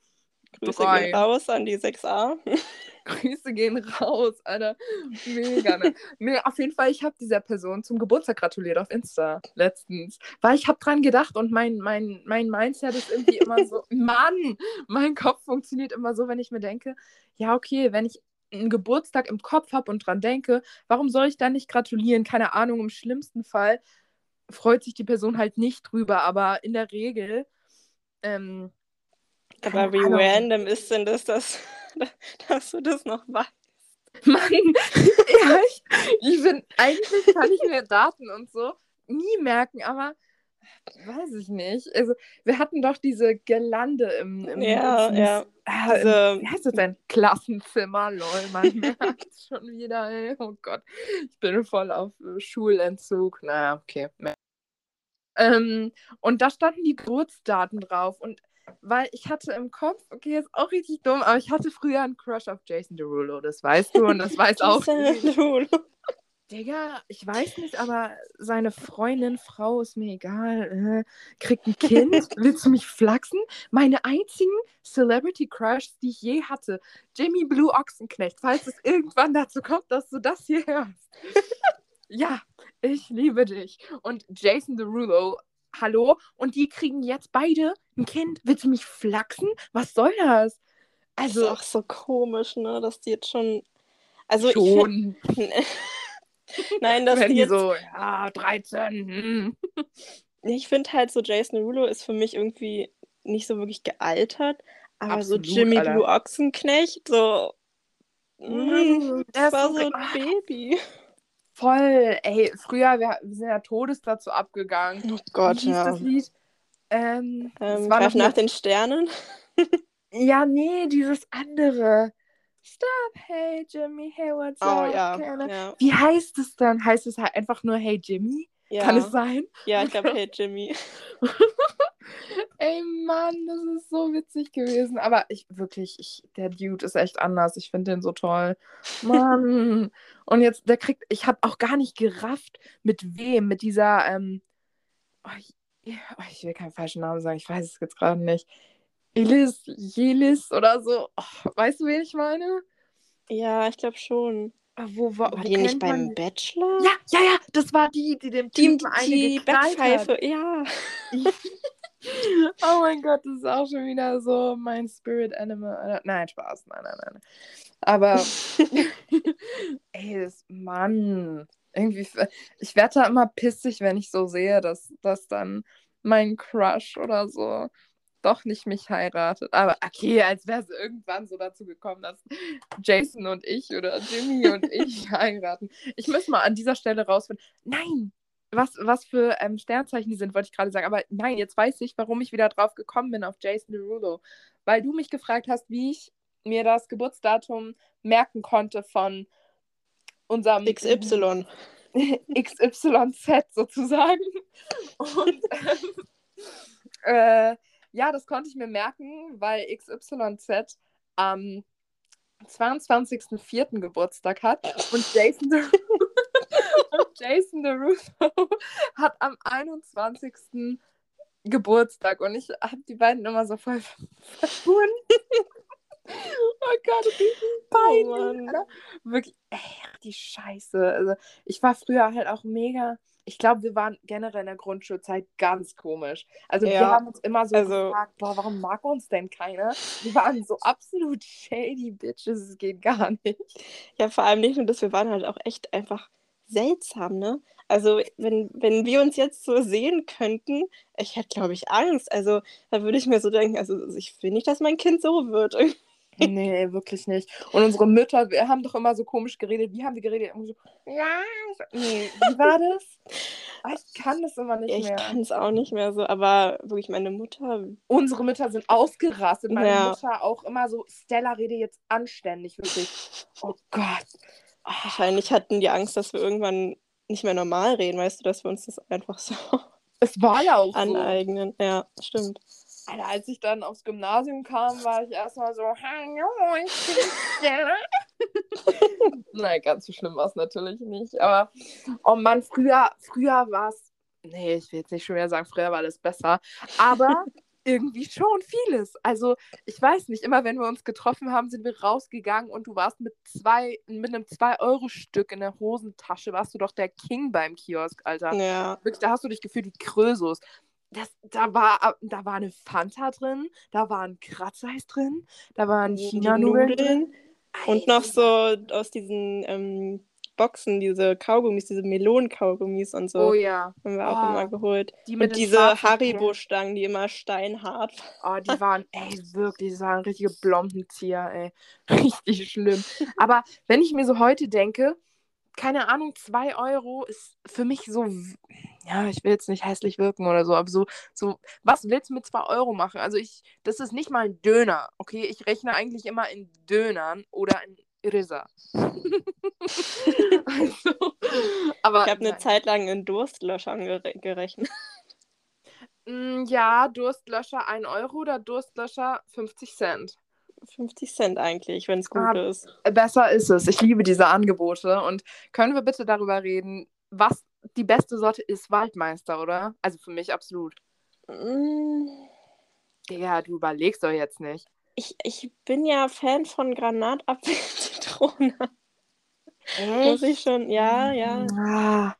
Grüße drei. gehen raus an die 6a. Grüße gehen raus, Alter. Mega. Ne? nee, auf jeden Fall, ich habe dieser Person zum Geburtstag gratuliert auf Insta letztens. Weil ich habe dran gedacht und mein, mein, mein Mindset ist irgendwie immer so, Mann, mein Kopf funktioniert immer so, wenn ich mir denke, ja, okay, wenn ich einen Geburtstag im Kopf habe und dran denke, warum soll ich dann nicht gratulieren? Keine Ahnung, im schlimmsten Fall freut sich die Person halt nicht drüber, aber in der Regel. Ähm, aber wie Ahnung. random ist denn das, dass, dass du das noch weißt? Mann, ja, ich, ich bin, eigentlich kann ich mir Daten und so nie merken, aber weiß ich nicht. Also, wir hatten doch diese Gelande im, im ja, im, ja. Äh, diese... wie heißt das denn? Klassenzimmer, lol, man merkt schon wieder, ey. Oh Gott, ich bin voll auf äh, Schulentzug. Naja, okay. Ähm, und da standen die Geburtsdaten drauf und weil ich hatte im Kopf, okay, ist auch richtig dumm, aber ich hatte früher einen Crush auf Jason Derulo, das weißt du und das weiß auch. Jason Derulo. Digga, ich weiß nicht, aber seine Freundin, Frau, ist mir egal, äh, kriegt ein Kind, willst du mich flachsen? Meine einzigen Celebrity Crushs, die ich je hatte, Jimmy Blue Ochsenknecht, falls es irgendwann dazu kommt, dass du das hier hörst. ja, ich liebe dich. Und Jason Derulo, hallo? Und die kriegen jetzt beide ein Kind. Willst du mich flachsen? Was soll das? Also, das ist auch so komisch, ne, dass die jetzt schon. Also schon. Ich, Nein, das ist jetzt... so, ja, 13. Hm. Ich finde halt so, Jason Derulo ist für mich irgendwie nicht so wirklich gealtert, aber Absolut, so Jimmy Alter. Blue Ochsenknecht, so. Mm, das war so ein Baby. Voll, ey, früher, wir, wir sind ja Todes dazu abgegangen. Oh Gott, Wie hieß ja. das Lied? Ähm, ähm, war nach mit... den Sternen. ja, nee, dieses andere. Stop, hey Jimmy, hey, what's oh, up? Ja, ja. Wie heißt es dann? Heißt es halt einfach nur Hey Jimmy? Ja. Kann es sein? Ja, ich glaube Hey Jimmy. Ey Mann, das ist so witzig gewesen. Aber ich wirklich, ich, der Dude ist echt anders. Ich finde den so toll. Mann. Und jetzt, der kriegt, ich habe auch gar nicht gerafft, mit wem, mit dieser, ähm, oh, ich, oh, ich will keinen falschen Namen sagen, ich weiß es jetzt gerade nicht. Elis, Jelis oder so. Oh, weißt du, wen ich meine? Ja, ich glaube schon. Ah, wo war, war die nicht beim man... Bachelor? Ja, ja, ja, das war die, die dem die, eine die Backpfeife, ja. oh mein Gott, das ist auch schon wieder so mein Spirit Animal. Nein, Spaß, nein, nein, nein. Aber, ey, das, Mann, irgendwie, ich werde da immer pissig, wenn ich so sehe, dass, dass dann mein Crush oder so doch nicht mich heiratet. Aber okay, als wäre es irgendwann so dazu gekommen, dass Jason und ich oder Jimmy und ich heiraten. Ich muss mal an dieser Stelle rausfinden. Nein! Was, was für ähm, Sternzeichen die sind, wollte ich gerade sagen. Aber nein, jetzt weiß ich, warum ich wieder drauf gekommen bin auf Jason Derulo. Weil du mich gefragt hast, wie ich mir das Geburtsdatum merken konnte von unserem XY. XYZ sozusagen. Und ähm, äh, ja, das konnte ich mir merken, weil XYZ am 22.04. Geburtstag hat und Jason, Derulo, und Jason Derulo hat am 21. Geburtstag und ich habe die beiden immer so voll verbunden. Oh Gott, beide. Oh Wirklich, ey, die Scheiße. Also, ich war früher halt auch mega ich glaube, wir waren generell in der Grundschulzeit ganz komisch. Also ja. wir haben uns immer so also, gefragt, boah, warum mag uns denn keiner? Wir waren so absolut shady Bitches, es geht gar nicht. Ja, vor allem nicht nur das, wir waren halt auch echt einfach seltsam, ne? Also wenn, wenn wir uns jetzt so sehen könnten, ich hätte, glaube ich, Angst. Also da würde ich mir so denken, also ich will nicht, dass mein Kind so wird. Nee, wirklich nicht. Und unsere Mütter, wir haben doch immer so komisch geredet. Wie haben wir geredet? So, ja, nee, wie war das? Ah, ich kann das immer nicht ich mehr. Ich kann es auch nicht mehr so, aber wirklich meine Mutter. Unsere Mütter sind ausgerastet. Meine ja. Mutter auch immer so, Stella rede jetzt anständig, wirklich. Oh Gott. Oh. Wahrscheinlich hatten die Angst, dass wir irgendwann nicht mehr normal reden, weißt du, dass wir uns das einfach so es war ja auch aneignen. So. Ja, stimmt. Alter, als ich dann aufs Gymnasium kam, war ich erstmal so, hallo, ich bin Stella. Nein, ganz so schlimm war es natürlich nicht. Aber, oh Mann, früher, früher war es, nee, ich will jetzt nicht schon wieder sagen, früher war alles besser. Aber irgendwie schon vieles. Also, ich weiß nicht, immer wenn wir uns getroffen haben, sind wir rausgegangen und du warst mit zwei, mit einem 2-Euro-Stück in der Hosentasche, warst du doch der King beim Kiosk, Alter. Ja. Wirklich, da hast du dich gefühlt wie Krösus das, da, war, da war eine Fanta drin, da war ein Kratzeis drin, da waren China-Nudeln drin. Und noch so aus diesen ähm, Boxen, diese Kaugummis, diese Melonen-Kaugummis und so. Oh ja. Haben wir auch Oh, immer geholt. die mit und diese Haribo-Stangen, die immer steinhart waren. Oh, die waren, ey, wirklich, das waren richtige Blombentier, ey. Richtig schlimm. Aber wenn ich mir so heute denke, keine Ahnung, 2 Euro ist für mich so, ja, ich will jetzt nicht hässlich wirken oder so, aber so, so, was willst du mit 2 Euro machen? Also ich, das ist nicht mal ein Döner, okay? Ich rechne eigentlich immer in Dönern oder in Rissa. also, aber Ich habe eine. Zeit lang in Durstlöschern gere gerechnet. Mm, Ja, Durstlöscher 1 Euro oder Durstlöscher 50 Cent. 50 Cent eigentlich, wenn es gut Ah, ist. Besser ist es. Ich liebe diese Angebote. Und können wir bitte darüber reden, was die beste Sorte ist? Waldmeister, oder? Also für mich absolut. Mm, Ja, du überlegst doch jetzt nicht. Ich, ich bin ja Fan von Granatapfel-Zitrone. Muss ich schon, ja, ja. Ah,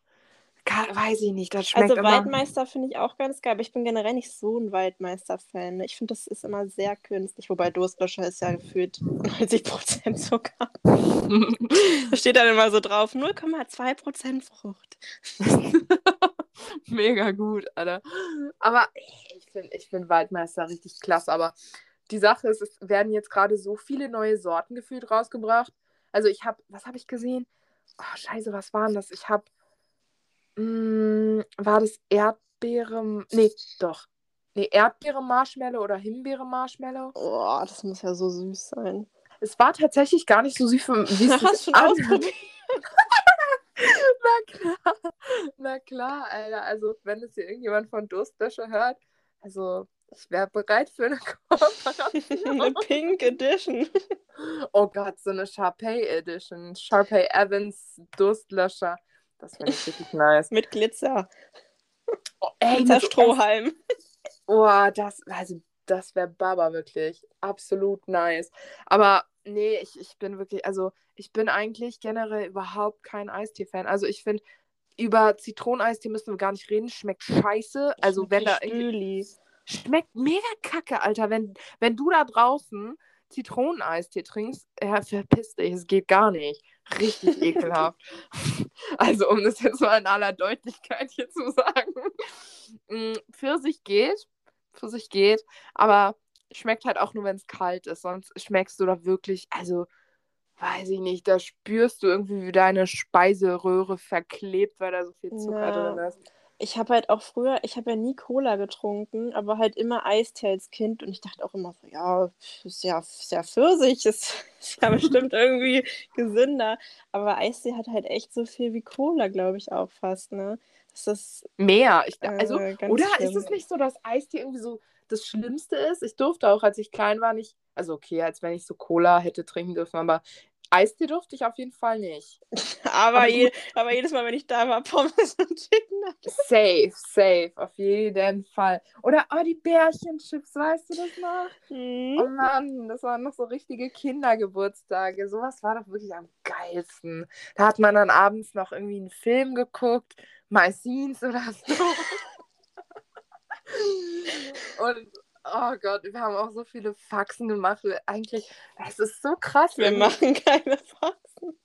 weiß ich nicht. Das schmeckt Also immer. Waldmeister finde ich auch ganz geil, aber ich bin generell nicht so ein Waldmeister-Fan. ne? Ich finde, das ist immer sehr künstlich, wobei Durstlöscher ist ja gefühlt 90% Zucker. Da steht dann immer so drauf, 0,2% Frucht. Mega gut, Alter. Aber ich finde ich find Waldmeister richtig klasse. Aber die Sache ist, es werden jetzt gerade so viele neue Sorten gefühlt rausgebracht. Also ich habe, was habe ich gesehen? Oh, scheiße, was waren das? Ich habe, war das Erdbeere? Nee, doch. Nee, Erdbeere-Marshmallow oder Himbeere-Marshmallow. Oh, das muss ja so süß sein. Es war tatsächlich gar nicht so süß, wie es Hast schon ausprobiert? Na klar, na klar, Alter. Also, wenn es hier irgendjemand von Durstlöscher hört, also ich wäre bereit für eine Kooperation. Eine Pink Edition. oh Gott, so eine Sharpay Edition. Sharpay Evans Durstlöscher. Das finde ich richtig nice. Mit Glitzer. Oh, ey, Glitzer Strohhalm. Oh, das, also, das wäre Baba wirklich. Absolut nice. Aber nee, ich, ich bin wirklich, also ich bin eigentlich generell überhaupt kein Eistee-Fan. Also ich finde, über Zitroneneistee müssen wir gar nicht reden. Schmeckt scheiße. Also wenn da Stühli. Schmeckt mega kacke, Alter. Wenn, wenn du da draußen Zitroneneistee trinkst, ja, verpiss dich, es geht gar nicht. Richtig ekelhaft. Also, um das jetzt mal in aller Deutlichkeit hier zu sagen. Mm, Pfirsich geht. Pfirsich geht. Aber schmeckt halt auch nur, wenn es kalt ist. Sonst schmeckst du da wirklich, also, weiß ich nicht, da spürst du irgendwie, wie deine Speiseröhre verklebt, weil da so viel Zucker Ja. drin ist. Ich habe halt auch früher, ich habe ja nie Cola getrunken, aber halt immer Eistee als Kind und ich dachte auch immer so, ja, ist ja, ist ja Pfirsich, ist, ist ja bestimmt irgendwie gesünder. Aber Eistee hat halt echt so viel wie Cola, glaube ich auch fast, ne? Das ist Mehr. Ich, äh, also, ganz oder ist schlimm. es nicht so, dass Eistee irgendwie so das Schlimmste ist? Ich durfte auch, als ich klein war, nicht. Also, okay, als wenn ich so Cola hätte trinken dürfen, aber Eistee durfte ich auf jeden Fall nicht. Aber, Aber je, aber jedes Mal, wenn ich da war, Pommes und Chicken Nuggets. Safe, safe, auf jeden Fall. Oder, oh, die Bärchenchips, weißt du das noch? Hm. Oh Mann, das waren noch so richtige Kindergeburtstage. Sowas war doch wirklich am geilsten. Da hat man dann abends noch irgendwie einen Film geguckt, My Scenes oder so. Und oh Gott, wir haben auch so viele Faxen gemacht. Eigentlich, es ist so krass. Wir machen keine Faxen.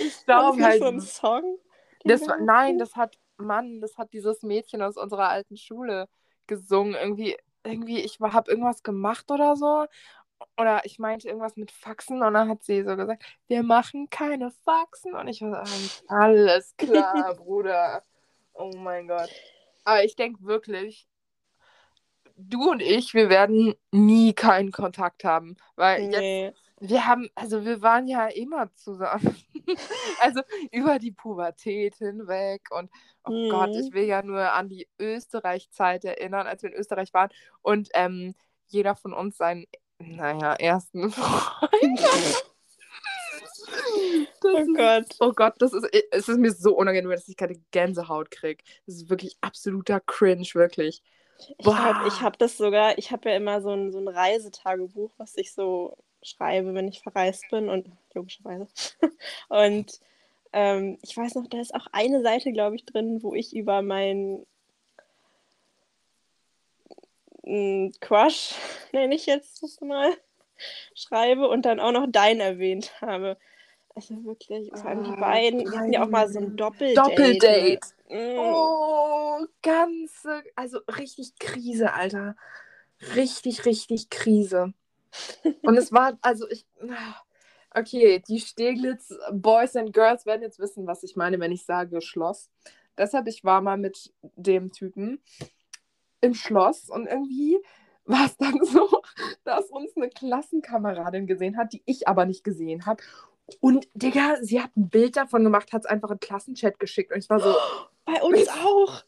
Ich glaube halt. so ein Song? Das war, nein, das hat, Mann, das hat dieses Mädchen aus unserer alten Schule gesungen. Irgendwie, irgendwie, ich habe irgendwas gemacht oder so. Oder ich meinte irgendwas mit Faxen und dann hat sie so gesagt, wir machen keine Faxen. Und ich war so, alles klar, Bruder. Oh mein Gott. Aber ich denke wirklich, du und ich, wir werden nie keinen Kontakt haben. Weil jetzt Nee. wir haben, also wir waren ja immer zusammen. also über die Pubertät hinweg. Und oh Mhm. Gott, ich will ja nur an die Österreich-Zeit erinnern, als wir in Österreich waren. Und ähm, jeder von uns seinen, naja, ersten Freund. Das Oh ist, Gott. oh Gott, das ist, es ist mir so unangenehm, dass ich keine Gänsehaut kriege. Das ist wirklich absoluter Cringe, wirklich. Ich habe ich hab das sogar, ich habe ja immer so ein, so ein Reisetagebuch, was ich so schreibe, wenn ich verreist bin und logischerweise. Und ähm, ich weiß noch, da ist auch eine Seite, glaube ich, drin, wo ich über meinen mm, Crush, nenne ich jetzt das mal, schreibe und dann auch noch dein erwähnt habe. Also wirklich, vor allem die Ah, beiden, die hatten ja auch mal so ein Doppeldate. Doppeldate. Mm. Oh, ganze, also richtig Krise, Alter. Richtig, richtig Krise. Und es war, also ich, okay, die Steglitz Boys and Girls werden jetzt wissen, was ich meine, wenn ich sage Schloss. Deshalb, ich war mal mit dem Typen im Schloss und irgendwie war es dann so, dass uns eine Klassenkameradin gesehen hat, die ich aber nicht gesehen habe. Und Digga, sie hat ein Bild davon gemacht, hat es einfach in den Klassenchat geschickt. Und ich war so, Bei uns auch.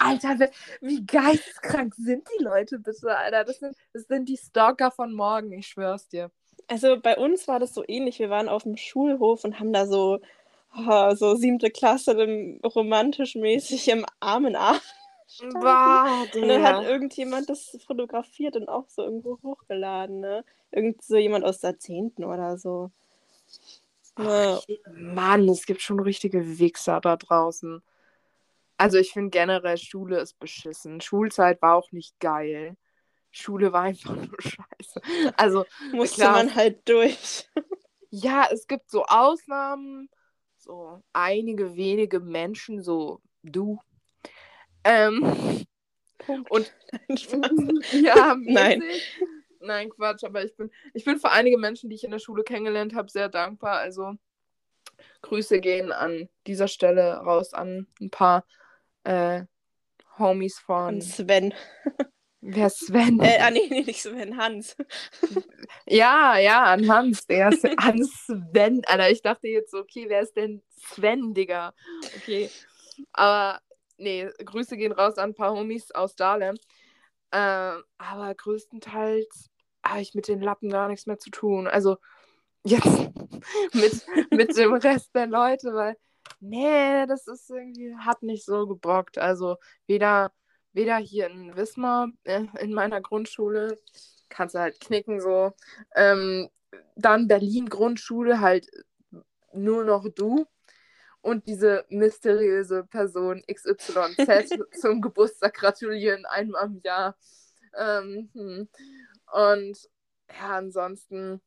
Alter, wie, geisteskrank sind die Leute bitte, Alter? Das sind, das sind die Stalker von morgen, ich schwör's dir. Also bei uns war das so ähnlich. Wir waren auf dem Schulhof und haben da so, oh, so siebte Klasse romantisch mäßig im Arm in Arm. Boah, Und dann hat irgendjemand das fotografiert und auch so irgendwo hochgeladen, ne? Irgend so jemand aus der Zehnten oder so. Ne? Mann, es gibt schon richtige Wichser da draußen. Also ich finde generell, Schule ist beschissen. Schulzeit war auch nicht geil. Schule war einfach nur scheiße. Also, Musste klar. man halt durch. ja, es gibt so Ausnahmen, so einige wenige Menschen, so du. Ähm, Punkt. und Nein, ja, mäßig. Nein, Quatsch, aber ich bin, ich bin für einige Menschen, die ich in der Schule kennengelernt habe, sehr dankbar. Also Grüße gehen an dieser Stelle raus an ein paar äh, Homies von. Und Sven. Wer ist Sven? Äh, ah, nee, nee, nicht Sven, Hans. Ja, ja, an Hans. Der ist an Sven. Alter, ich dachte jetzt, so, okay, wer ist denn Sven, Digga? Okay. Aber nee, Grüße gehen raus an ein paar Homies aus Dahlem. Äh, aber größtenteils habe ich mit den Lappen gar nichts mehr zu tun. Also jetzt mit, mit dem Rest der Leute, weil nee, das ist irgendwie, hat nicht so gebockt. Also weder, weder hier in Wismar, äh, in meiner Grundschule, kannst du halt knicken so. Ähm, dann Berlin Grundschule, halt nur noch du. Und diese mysteriöse Person XYZ zum Geburtstag gratulieren, einmal im Jahr. Ähm, hm. Und ja, ansonsten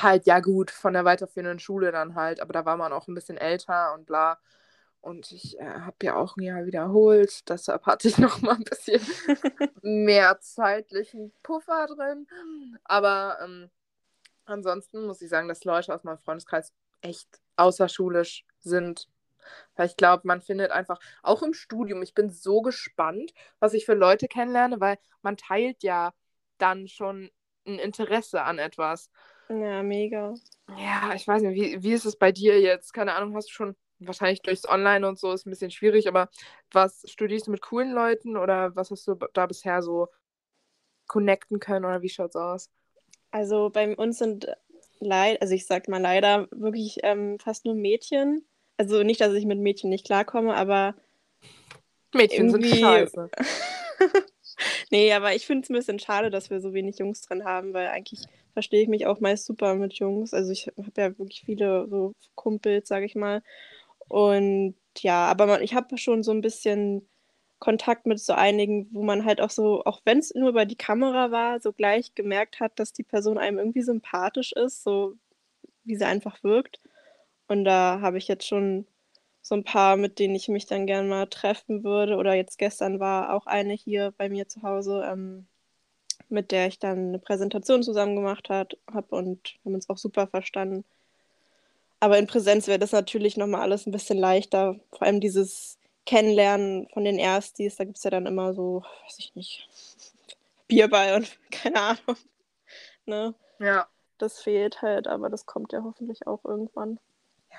halt, ja gut, von der weiterführenden Schule dann halt, aber da war man auch ein bisschen älter und bla. Und ich äh, habe ja auch ein Jahr wiederholt, deshalb hatte ich noch mal ein bisschen mehr zeitlichen Puffer drin. Aber ähm, ansonsten muss ich sagen, dass Leute aus meinem Freundeskreis echt außerschulisch sind. Weil ich glaube, man findet einfach, auch im Studium, ich bin so gespannt, was ich für Leute kennenlerne, weil man teilt ja dann schon ein Interesse an etwas. Ja, mega. Ja, ich weiß nicht, wie, wie ist es bei dir jetzt? Keine Ahnung, hast du schon, wahrscheinlich durchs Online und so ist ein bisschen schwierig, aber was studierst du mit coolen Leuten oder was hast du da bisher so connecten können oder wie schaut's aus? Also bei uns sind leider, also ich sag mal leider, wirklich ähm, fast nur Mädchen. Also nicht, dass ich mit Mädchen nicht klarkomme, aber Mädchen sind Irgendwie- scheiße. nee, aber ich finde es ein bisschen schade, dass wir so wenig Jungs drin haben, weil eigentlich verstehe ich mich auch meist super mit Jungs. Also ich habe ja wirklich viele so Kumpels, sage ich mal. Und ja, aber man, ich habe schon so ein bisschen Kontakt mit so einigen, wo man halt auch so, auch wenn es nur über die Kamera war, so gleich gemerkt hat, dass die Person einem irgendwie sympathisch ist, so wie sie einfach wirkt. Und da habe ich jetzt schon so ein paar, mit denen ich mich dann gern mal treffen würde. Oder jetzt gestern war auch eine hier bei mir zu Hause, ähm, mit der ich dann eine Präsentation zusammen gemacht habe und haben uns auch super verstanden. Aber in Präsenz wäre das natürlich nochmal alles ein bisschen leichter. Vor allem dieses Kennenlernen von den Erstis, da gibt es ja dann immer so, weiß ich nicht, Bierball und keine Ahnung. Ne? Ja. Das fehlt halt, aber das kommt ja hoffentlich auch irgendwann.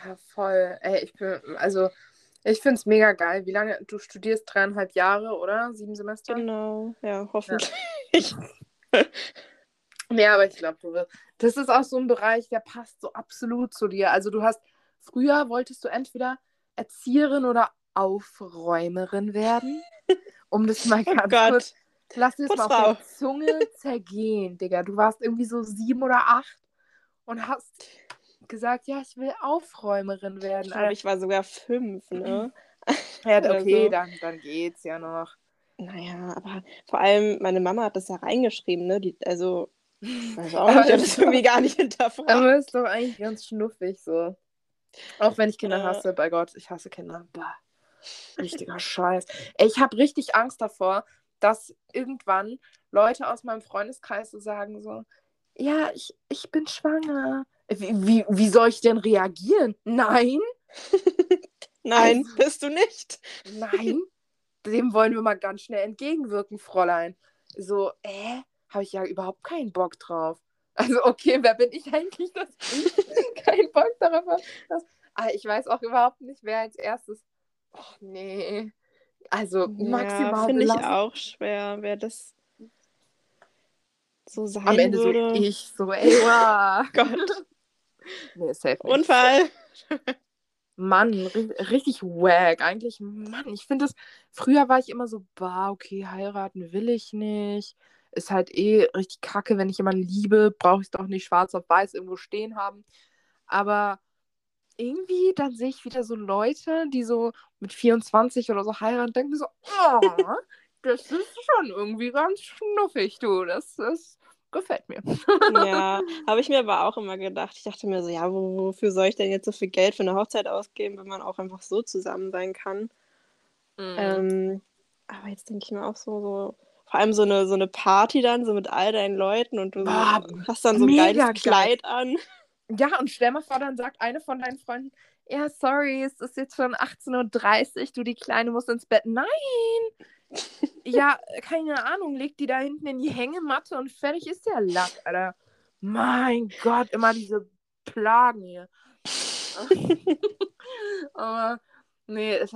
Ja, voll. Ey, ich bin, also, ich finde es mega geil. Wie lange, du studierst dreieinhalb Jahre, oder? Sieben Semester? Genau, ja, hoffentlich. Ja, aber ich glaube, du wirst. Das ist auch so ein Bereich, der passt so absolut zu dir. Also du hast, früher wolltest du entweder Erzieherin oder Aufräumerin werden. Um das mal Oh ganz Gott. kurz. Lass dir das mal auf der Zunge zergehen, Digga. Du warst irgendwie so sieben oder acht und hast gesagt, ja, ich will Aufräumerin werden. Ich glaube, ich war sogar fünf, ne? ja, okay, so. dann, dann geht's ja noch. Naja, aber vor allem meine Mama hat das ja reingeschrieben, ne? Die, also Weiß auch nicht, ich hab das irgendwie gar nicht hinterfragt. Aber ist doch eigentlich ganz schnuffig so. Auch wenn ich Kinder hasse, bei Gott, ich hasse Kinder. Bah. Richtiger Scheiß. Ey, ich habe richtig Angst davor, dass irgendwann Leute aus meinem Freundeskreis so sagen so, ja, ich, ich bin schwanger. Wie, wie, soll ich denn reagieren? Nein, Nein, Also- bist du nicht. nein. Dem wollen wir mal ganz schnell entgegenwirken, Fräulein. So, äh, habe ich ja überhaupt keinen Bock drauf. Also, okay, wer bin ich eigentlich, dass ich keinen Bock darauf habe? Ah, ich weiß auch überhaupt nicht, wer als erstes. Och, nee. Also, maximal. ja, finde ich auch schwer, wer das so sein Am Ende würde. so ich, so, ey, wow. Gott. Nee, safe nicht. Unfall. Mann, ri richtig wack. Eigentlich, Mann, ich finde das. Früher war ich immer so, bah, okay, heiraten will ich nicht. Ist halt eh richtig kacke, wenn ich jemanden liebe, brauche ich es doch nicht schwarz auf weiß irgendwo stehen haben. Aber irgendwie, dann sehe ich wieder so Leute, die so mit 24 oder so heiraten, denken so, oh, das ist schon irgendwie ganz schnuffig, du. Das, das gefällt mir. Ja, habe ich mir aber auch immer gedacht. Ich dachte mir so, ja, wo, wofür soll ich denn jetzt so viel Geld für eine Hochzeit ausgeben, wenn man auch einfach so zusammen sein kann? Mhm. Ähm, aber jetzt denke ich mir auch so, so, vor allem so eine, so eine Party dann, so mit all deinen Leuten und du Boah, hast dann so ein geiles geil. Kleid an. Ja, und stell mal vor, dann sagt eine von deinen Freunden, ja, sorry, es ist jetzt schon 18.30 Uhr, du, die Kleine muss ins Bett. Nein! Ja, keine Ahnung, leg die da hinten in die Hängematte und fertig ist der Lack, Alter. Mein Gott, immer diese Plagen hier. Aber, nee, es,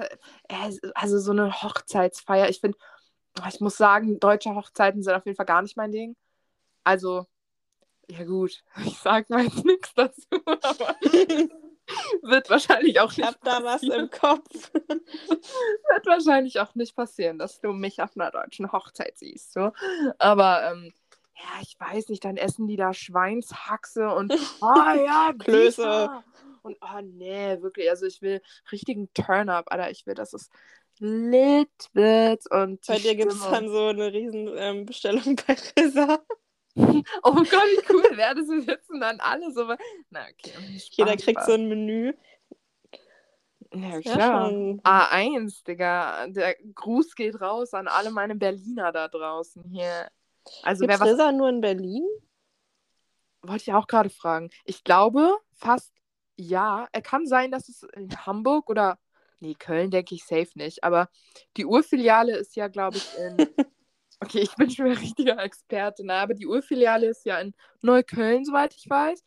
es- also so eine Hochzeitsfeier, ich finde, ich muss sagen, deutsche Hochzeiten sind auf jeden Fall gar nicht mein Ding. Also, ja gut, ich sag mal jetzt nichts dazu, aber wird wahrscheinlich auch Ich nicht hab da was passieren. im Kopf. Wird wahrscheinlich auch nicht passieren, dass du mich auf einer deutschen Hochzeit siehst. So. Aber ähm, ja, ich weiß nicht, dann essen die da Schweinshaxe und oh ja, Klöße. Und oh nee, wirklich, also ich will richtigen Turn-up, Alter. Ich will, dass es lit wird und Bei dir gibt es dann so eine riesen ähm, Bestellung bei Risa. Oh Gott, wie cool wäre das, wir sitzen dann alle so. Na, okay. Jeder Spaß, kriegt Spaß. so ein Menü. Ja, klar. schon. A1, Digga. Der Gruß geht raus an alle meine Berliner da draußen hier. Also Gibt's wer was nur in Berlin? wollte ich auch gerade fragen. Ich glaube fast ja. Er kann sein, dass es in Hamburg oder nee, Köln denke ich safe nicht, aber die Urfiliale ist ja, glaube ich, in Okay, ich bin schon ein richtiger Experte, ne? aber die Urfiliale ist ja in Neukölln, soweit ich weiß.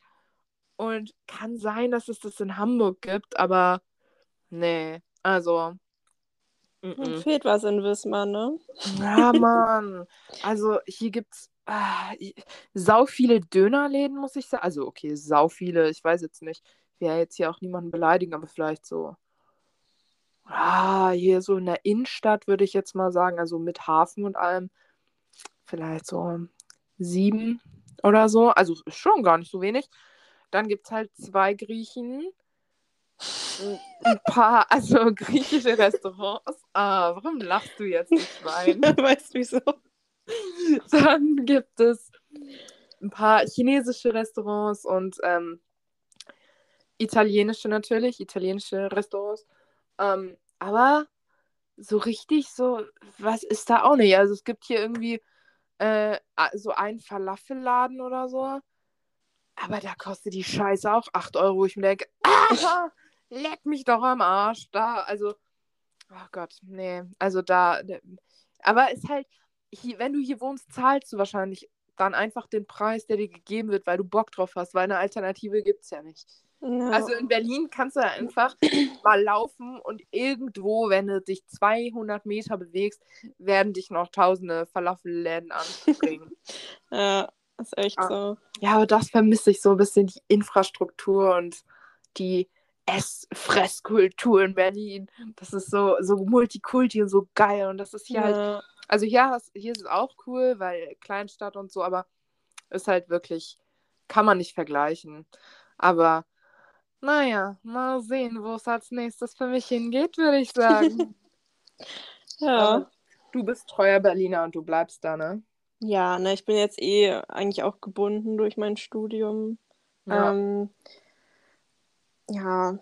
Und kann sein, dass es das in Hamburg gibt, aber nee, also. Hm, mm-mm. Fehlt was in Wismar, ne? Ja, Mann. Also hier gibt's i- sau viele Dönerläden, muss ich sagen. Also, okay, sau viele. Ich weiß jetzt nicht. Ich ja jetzt hier auch niemanden beleidigen, aber vielleicht so. Ah, hier so in der Innenstadt würde ich jetzt mal sagen, also mit Hafen und allem. Vielleicht so sieben oder so. Also schon gar nicht so wenig. Dann gibt es halt zwei Griechen. Ein paar, also griechische Restaurants. Ah, warum lachst du jetzt, du Schwein? weißt du wieso? Dann gibt es ein paar chinesische Restaurants und ähm, italienische natürlich, italienische Restaurants. Ähm, aber so richtig so, was ist da auch nicht? Also es gibt hier irgendwie äh, so einen Falafelladen oder so. Aber da kostet die Scheiße auch 8 Euro, wo ich mir denke, ah, leck mich doch am Arsch. Da, also, oh Gott, nee. Also da, aber ist halt, hier, wenn du hier wohnst, zahlst du wahrscheinlich dann einfach den Preis, der dir gegeben wird, weil du Bock drauf hast, weil eine Alternative gibt es ja nicht. Ja. Also in Berlin kannst du ja einfach mal laufen und irgendwo, wenn du dich 200 Meter bewegst, werden dich noch tausende Falafelläden anspringen. ja, ist echt Ah. so. ja, aber das vermisse ich so ein bisschen, die Infrastruktur und die Ess-Fresskultur in Berlin. Das ist so, so Multikulti und so geil. Und das ist hier halt Ja. Also hier, hier ist es auch cool, weil Kleinstadt und so, aber ist halt wirklich, kann man nicht vergleichen. Aber naja, mal sehen, wo es als nächstes für mich hingeht, würde ich sagen. ja. Aber du bist treuer Berliner und du bleibst da, ne? Ja, ne, ich bin jetzt eh eigentlich auch gebunden durch mein Studium. Ja. Ähm, ja,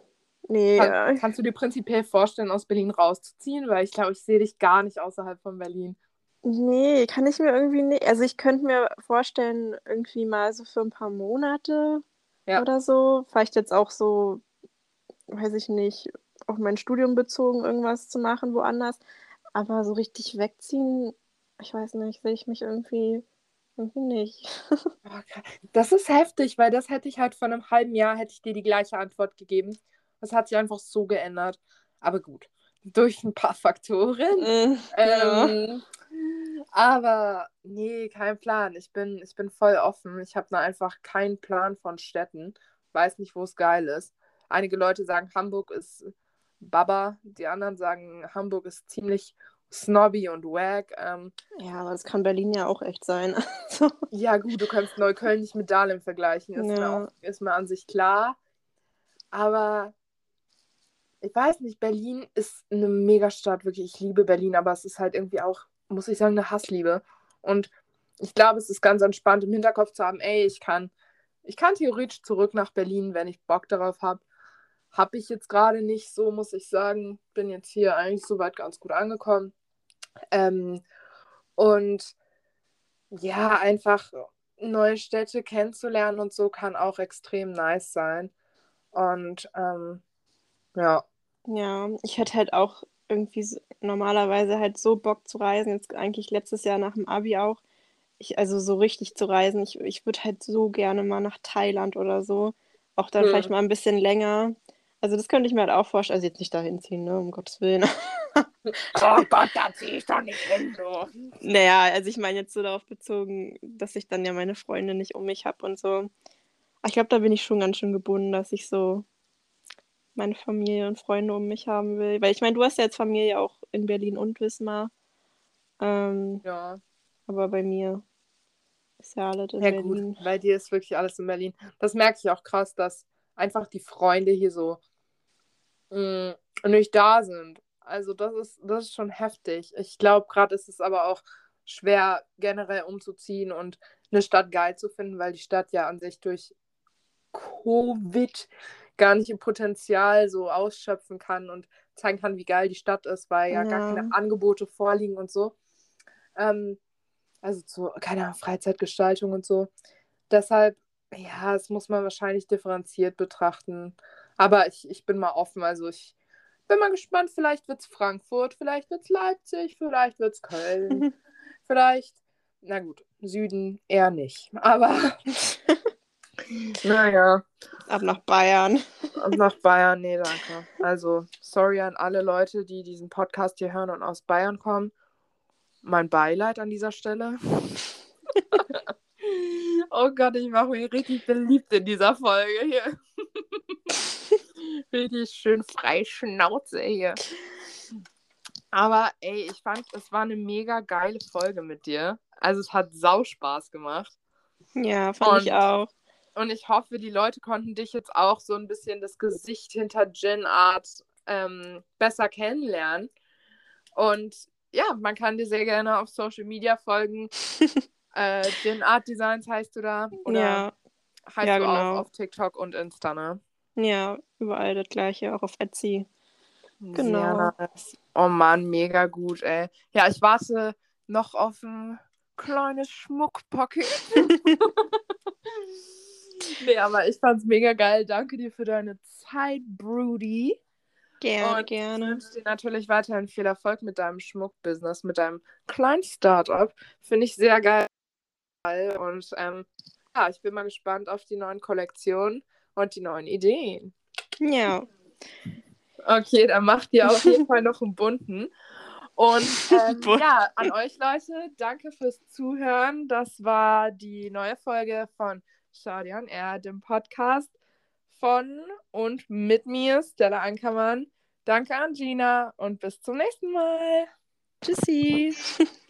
nee. Kann, äh, kannst du dir prinzipiell vorstellen, aus Berlin rauszuziehen? Weil ich glaube, ich sehe dich gar nicht außerhalb von Berlin. Nee, kann ich mir irgendwie nicht. Also ich könnte mir vorstellen, irgendwie mal so für ein paar Monate Ja. oder so. Vielleicht jetzt auch so, weiß ich nicht, auf mein Studium bezogen irgendwas zu machen woanders. Aber so richtig wegziehen, ich weiß nicht, sehe ich mich irgendwie, irgendwie nicht. Okay. Das ist heftig, weil das hätte ich halt vor einem halben Jahr, hätte ich dir die gleiche Antwort gegeben. Das hat sich einfach so geändert. Aber gut, durch ein paar Faktoren. Mm, ja. Aber nee, kein Plan. Ich bin, ich bin voll offen. Ich habe da einfach keinen Plan von Städten. Weiß nicht, wo es geil ist. Einige Leute sagen, Hamburg ist Baba. Die anderen sagen, Hamburg ist ziemlich snobby und wack. Ähm, Ja, aber das kann Berlin ja auch echt sein. Also, ja, gut, du kannst Neukölln nicht mit Dahlem vergleichen. Ist, mir, Ja. auch, ist mir an sich klar. Aber ich weiß nicht, Berlin ist eine Megastadt, wirklich. Ich liebe Berlin, aber es ist halt irgendwie auch, muss ich sagen, eine Hassliebe. Und ich glaube, es ist ganz entspannt im Hinterkopf zu haben, ey, ich kann, ich kann theoretisch zurück nach Berlin, wenn ich Bock darauf habe. Habe ich jetzt gerade nicht so, muss ich sagen. Bin jetzt hier eigentlich soweit ganz gut angekommen. Ähm, und ja, einfach neue Städte kennenzulernen und so kann auch extrem nice sein. Und ähm, ja, ja, ich hätte halt auch irgendwie so, normalerweise halt so Bock zu reisen. Jetzt eigentlich letztes Jahr nach dem Abi auch. Ich, also so richtig zu reisen. Ich, ich würde halt so gerne mal nach Thailand oder so. Auch dann Hm. vielleicht mal ein bisschen länger. Also das könnte ich mir halt auch vorstellen. Also jetzt nicht dahin ziehen, ne, um Gottes Willen. Oh Gott, da zieh ich doch nicht hin, du. Naja, also ich meine jetzt so darauf bezogen, dass ich dann ja meine Freunde nicht um mich habe und so. Aber ich glaube, da bin ich schon ganz schön gebunden, dass ich so meine Familie und Freunde um mich haben will. Weil ich meine, du hast ja jetzt Familie auch in Berlin und Wismar. Ähm, Ja. aber bei mir ist ja alles in Ja, Berlin. gut, bei dir ist wirklich alles in Berlin. Das merke ich auch krass, dass einfach die Freunde hier so mh, nicht da sind. Also das ist, das ist schon heftig. Ich glaube, gerade ist es aber auch schwer, generell umzuziehen und eine Stadt geil zu finden, weil die Stadt ja an sich durch Covid gar nicht ihr Potenzial so ausschöpfen kann und zeigen kann, wie geil die Stadt ist, weil ja, gar Ja. keine Angebote vorliegen und so. Ähm, also zu, keine Ahnung, Freizeitgestaltung und so. Deshalb, ja, das muss man wahrscheinlich differenziert betrachten. Aber ich, ich bin mal offen. Also ich bin mal gespannt. Vielleicht wird es Frankfurt, vielleicht wird es Leipzig, vielleicht wird es Köln, vielleicht, na gut, Süden eher nicht. Aber naja, Ab nach Bayern. und nach Bayern, nee, danke. Also sorry an alle Leute, die diesen Podcast hier hören und aus Bayern kommen. Mein Beileid an dieser Stelle. oh Gott, ich mache mich richtig beliebt in dieser Folge hier. richtig schön frei Schnauze hier. Aber ey, ich fand, es war eine mega geile Folge mit dir. Also es hat sau Spaß gemacht. Ja, fand ich Und- auch. Und ich hoffe, die Leute konnten dich jetzt auch so ein bisschen das Gesicht hinter Gin Art ähm, besser kennenlernen. Und ja, man kann dir sehr gerne auf Social Media folgen. äh, Gin Art Designs heißt du da? Oder Ja, heißt ja, du genau. auch auf TikTok und Insta, ne? ja, überall das gleiche, auch auf Etsy. Genau. Nice. Oh Mann, mega gut, ey. Ja, ich warte noch auf ein kleines Schmuckpaket. nee, aber ich fand's mega geil. Danke dir für deine Zeit, Broody. Gerne, Und ich gerne. wünsche dir natürlich weiterhin viel Erfolg mit deinem Schmuckbusiness, mit deinem kleinen Startup. Finde ich sehr geil. Und ähm, ja, ich bin mal gespannt auf die neuen Kollektionen und die neuen Ideen. Ja, Okay, dann macht ihr auf jeden Fall noch einen bunten. Und ähm, ja, an euch Leute, danke fürs Zuhören. Das war die neue Folge von Stadion R, dem Podcast von und mit mir, Stella Ankermann. Danke an Gina und bis zum nächsten Mal. tschüssi.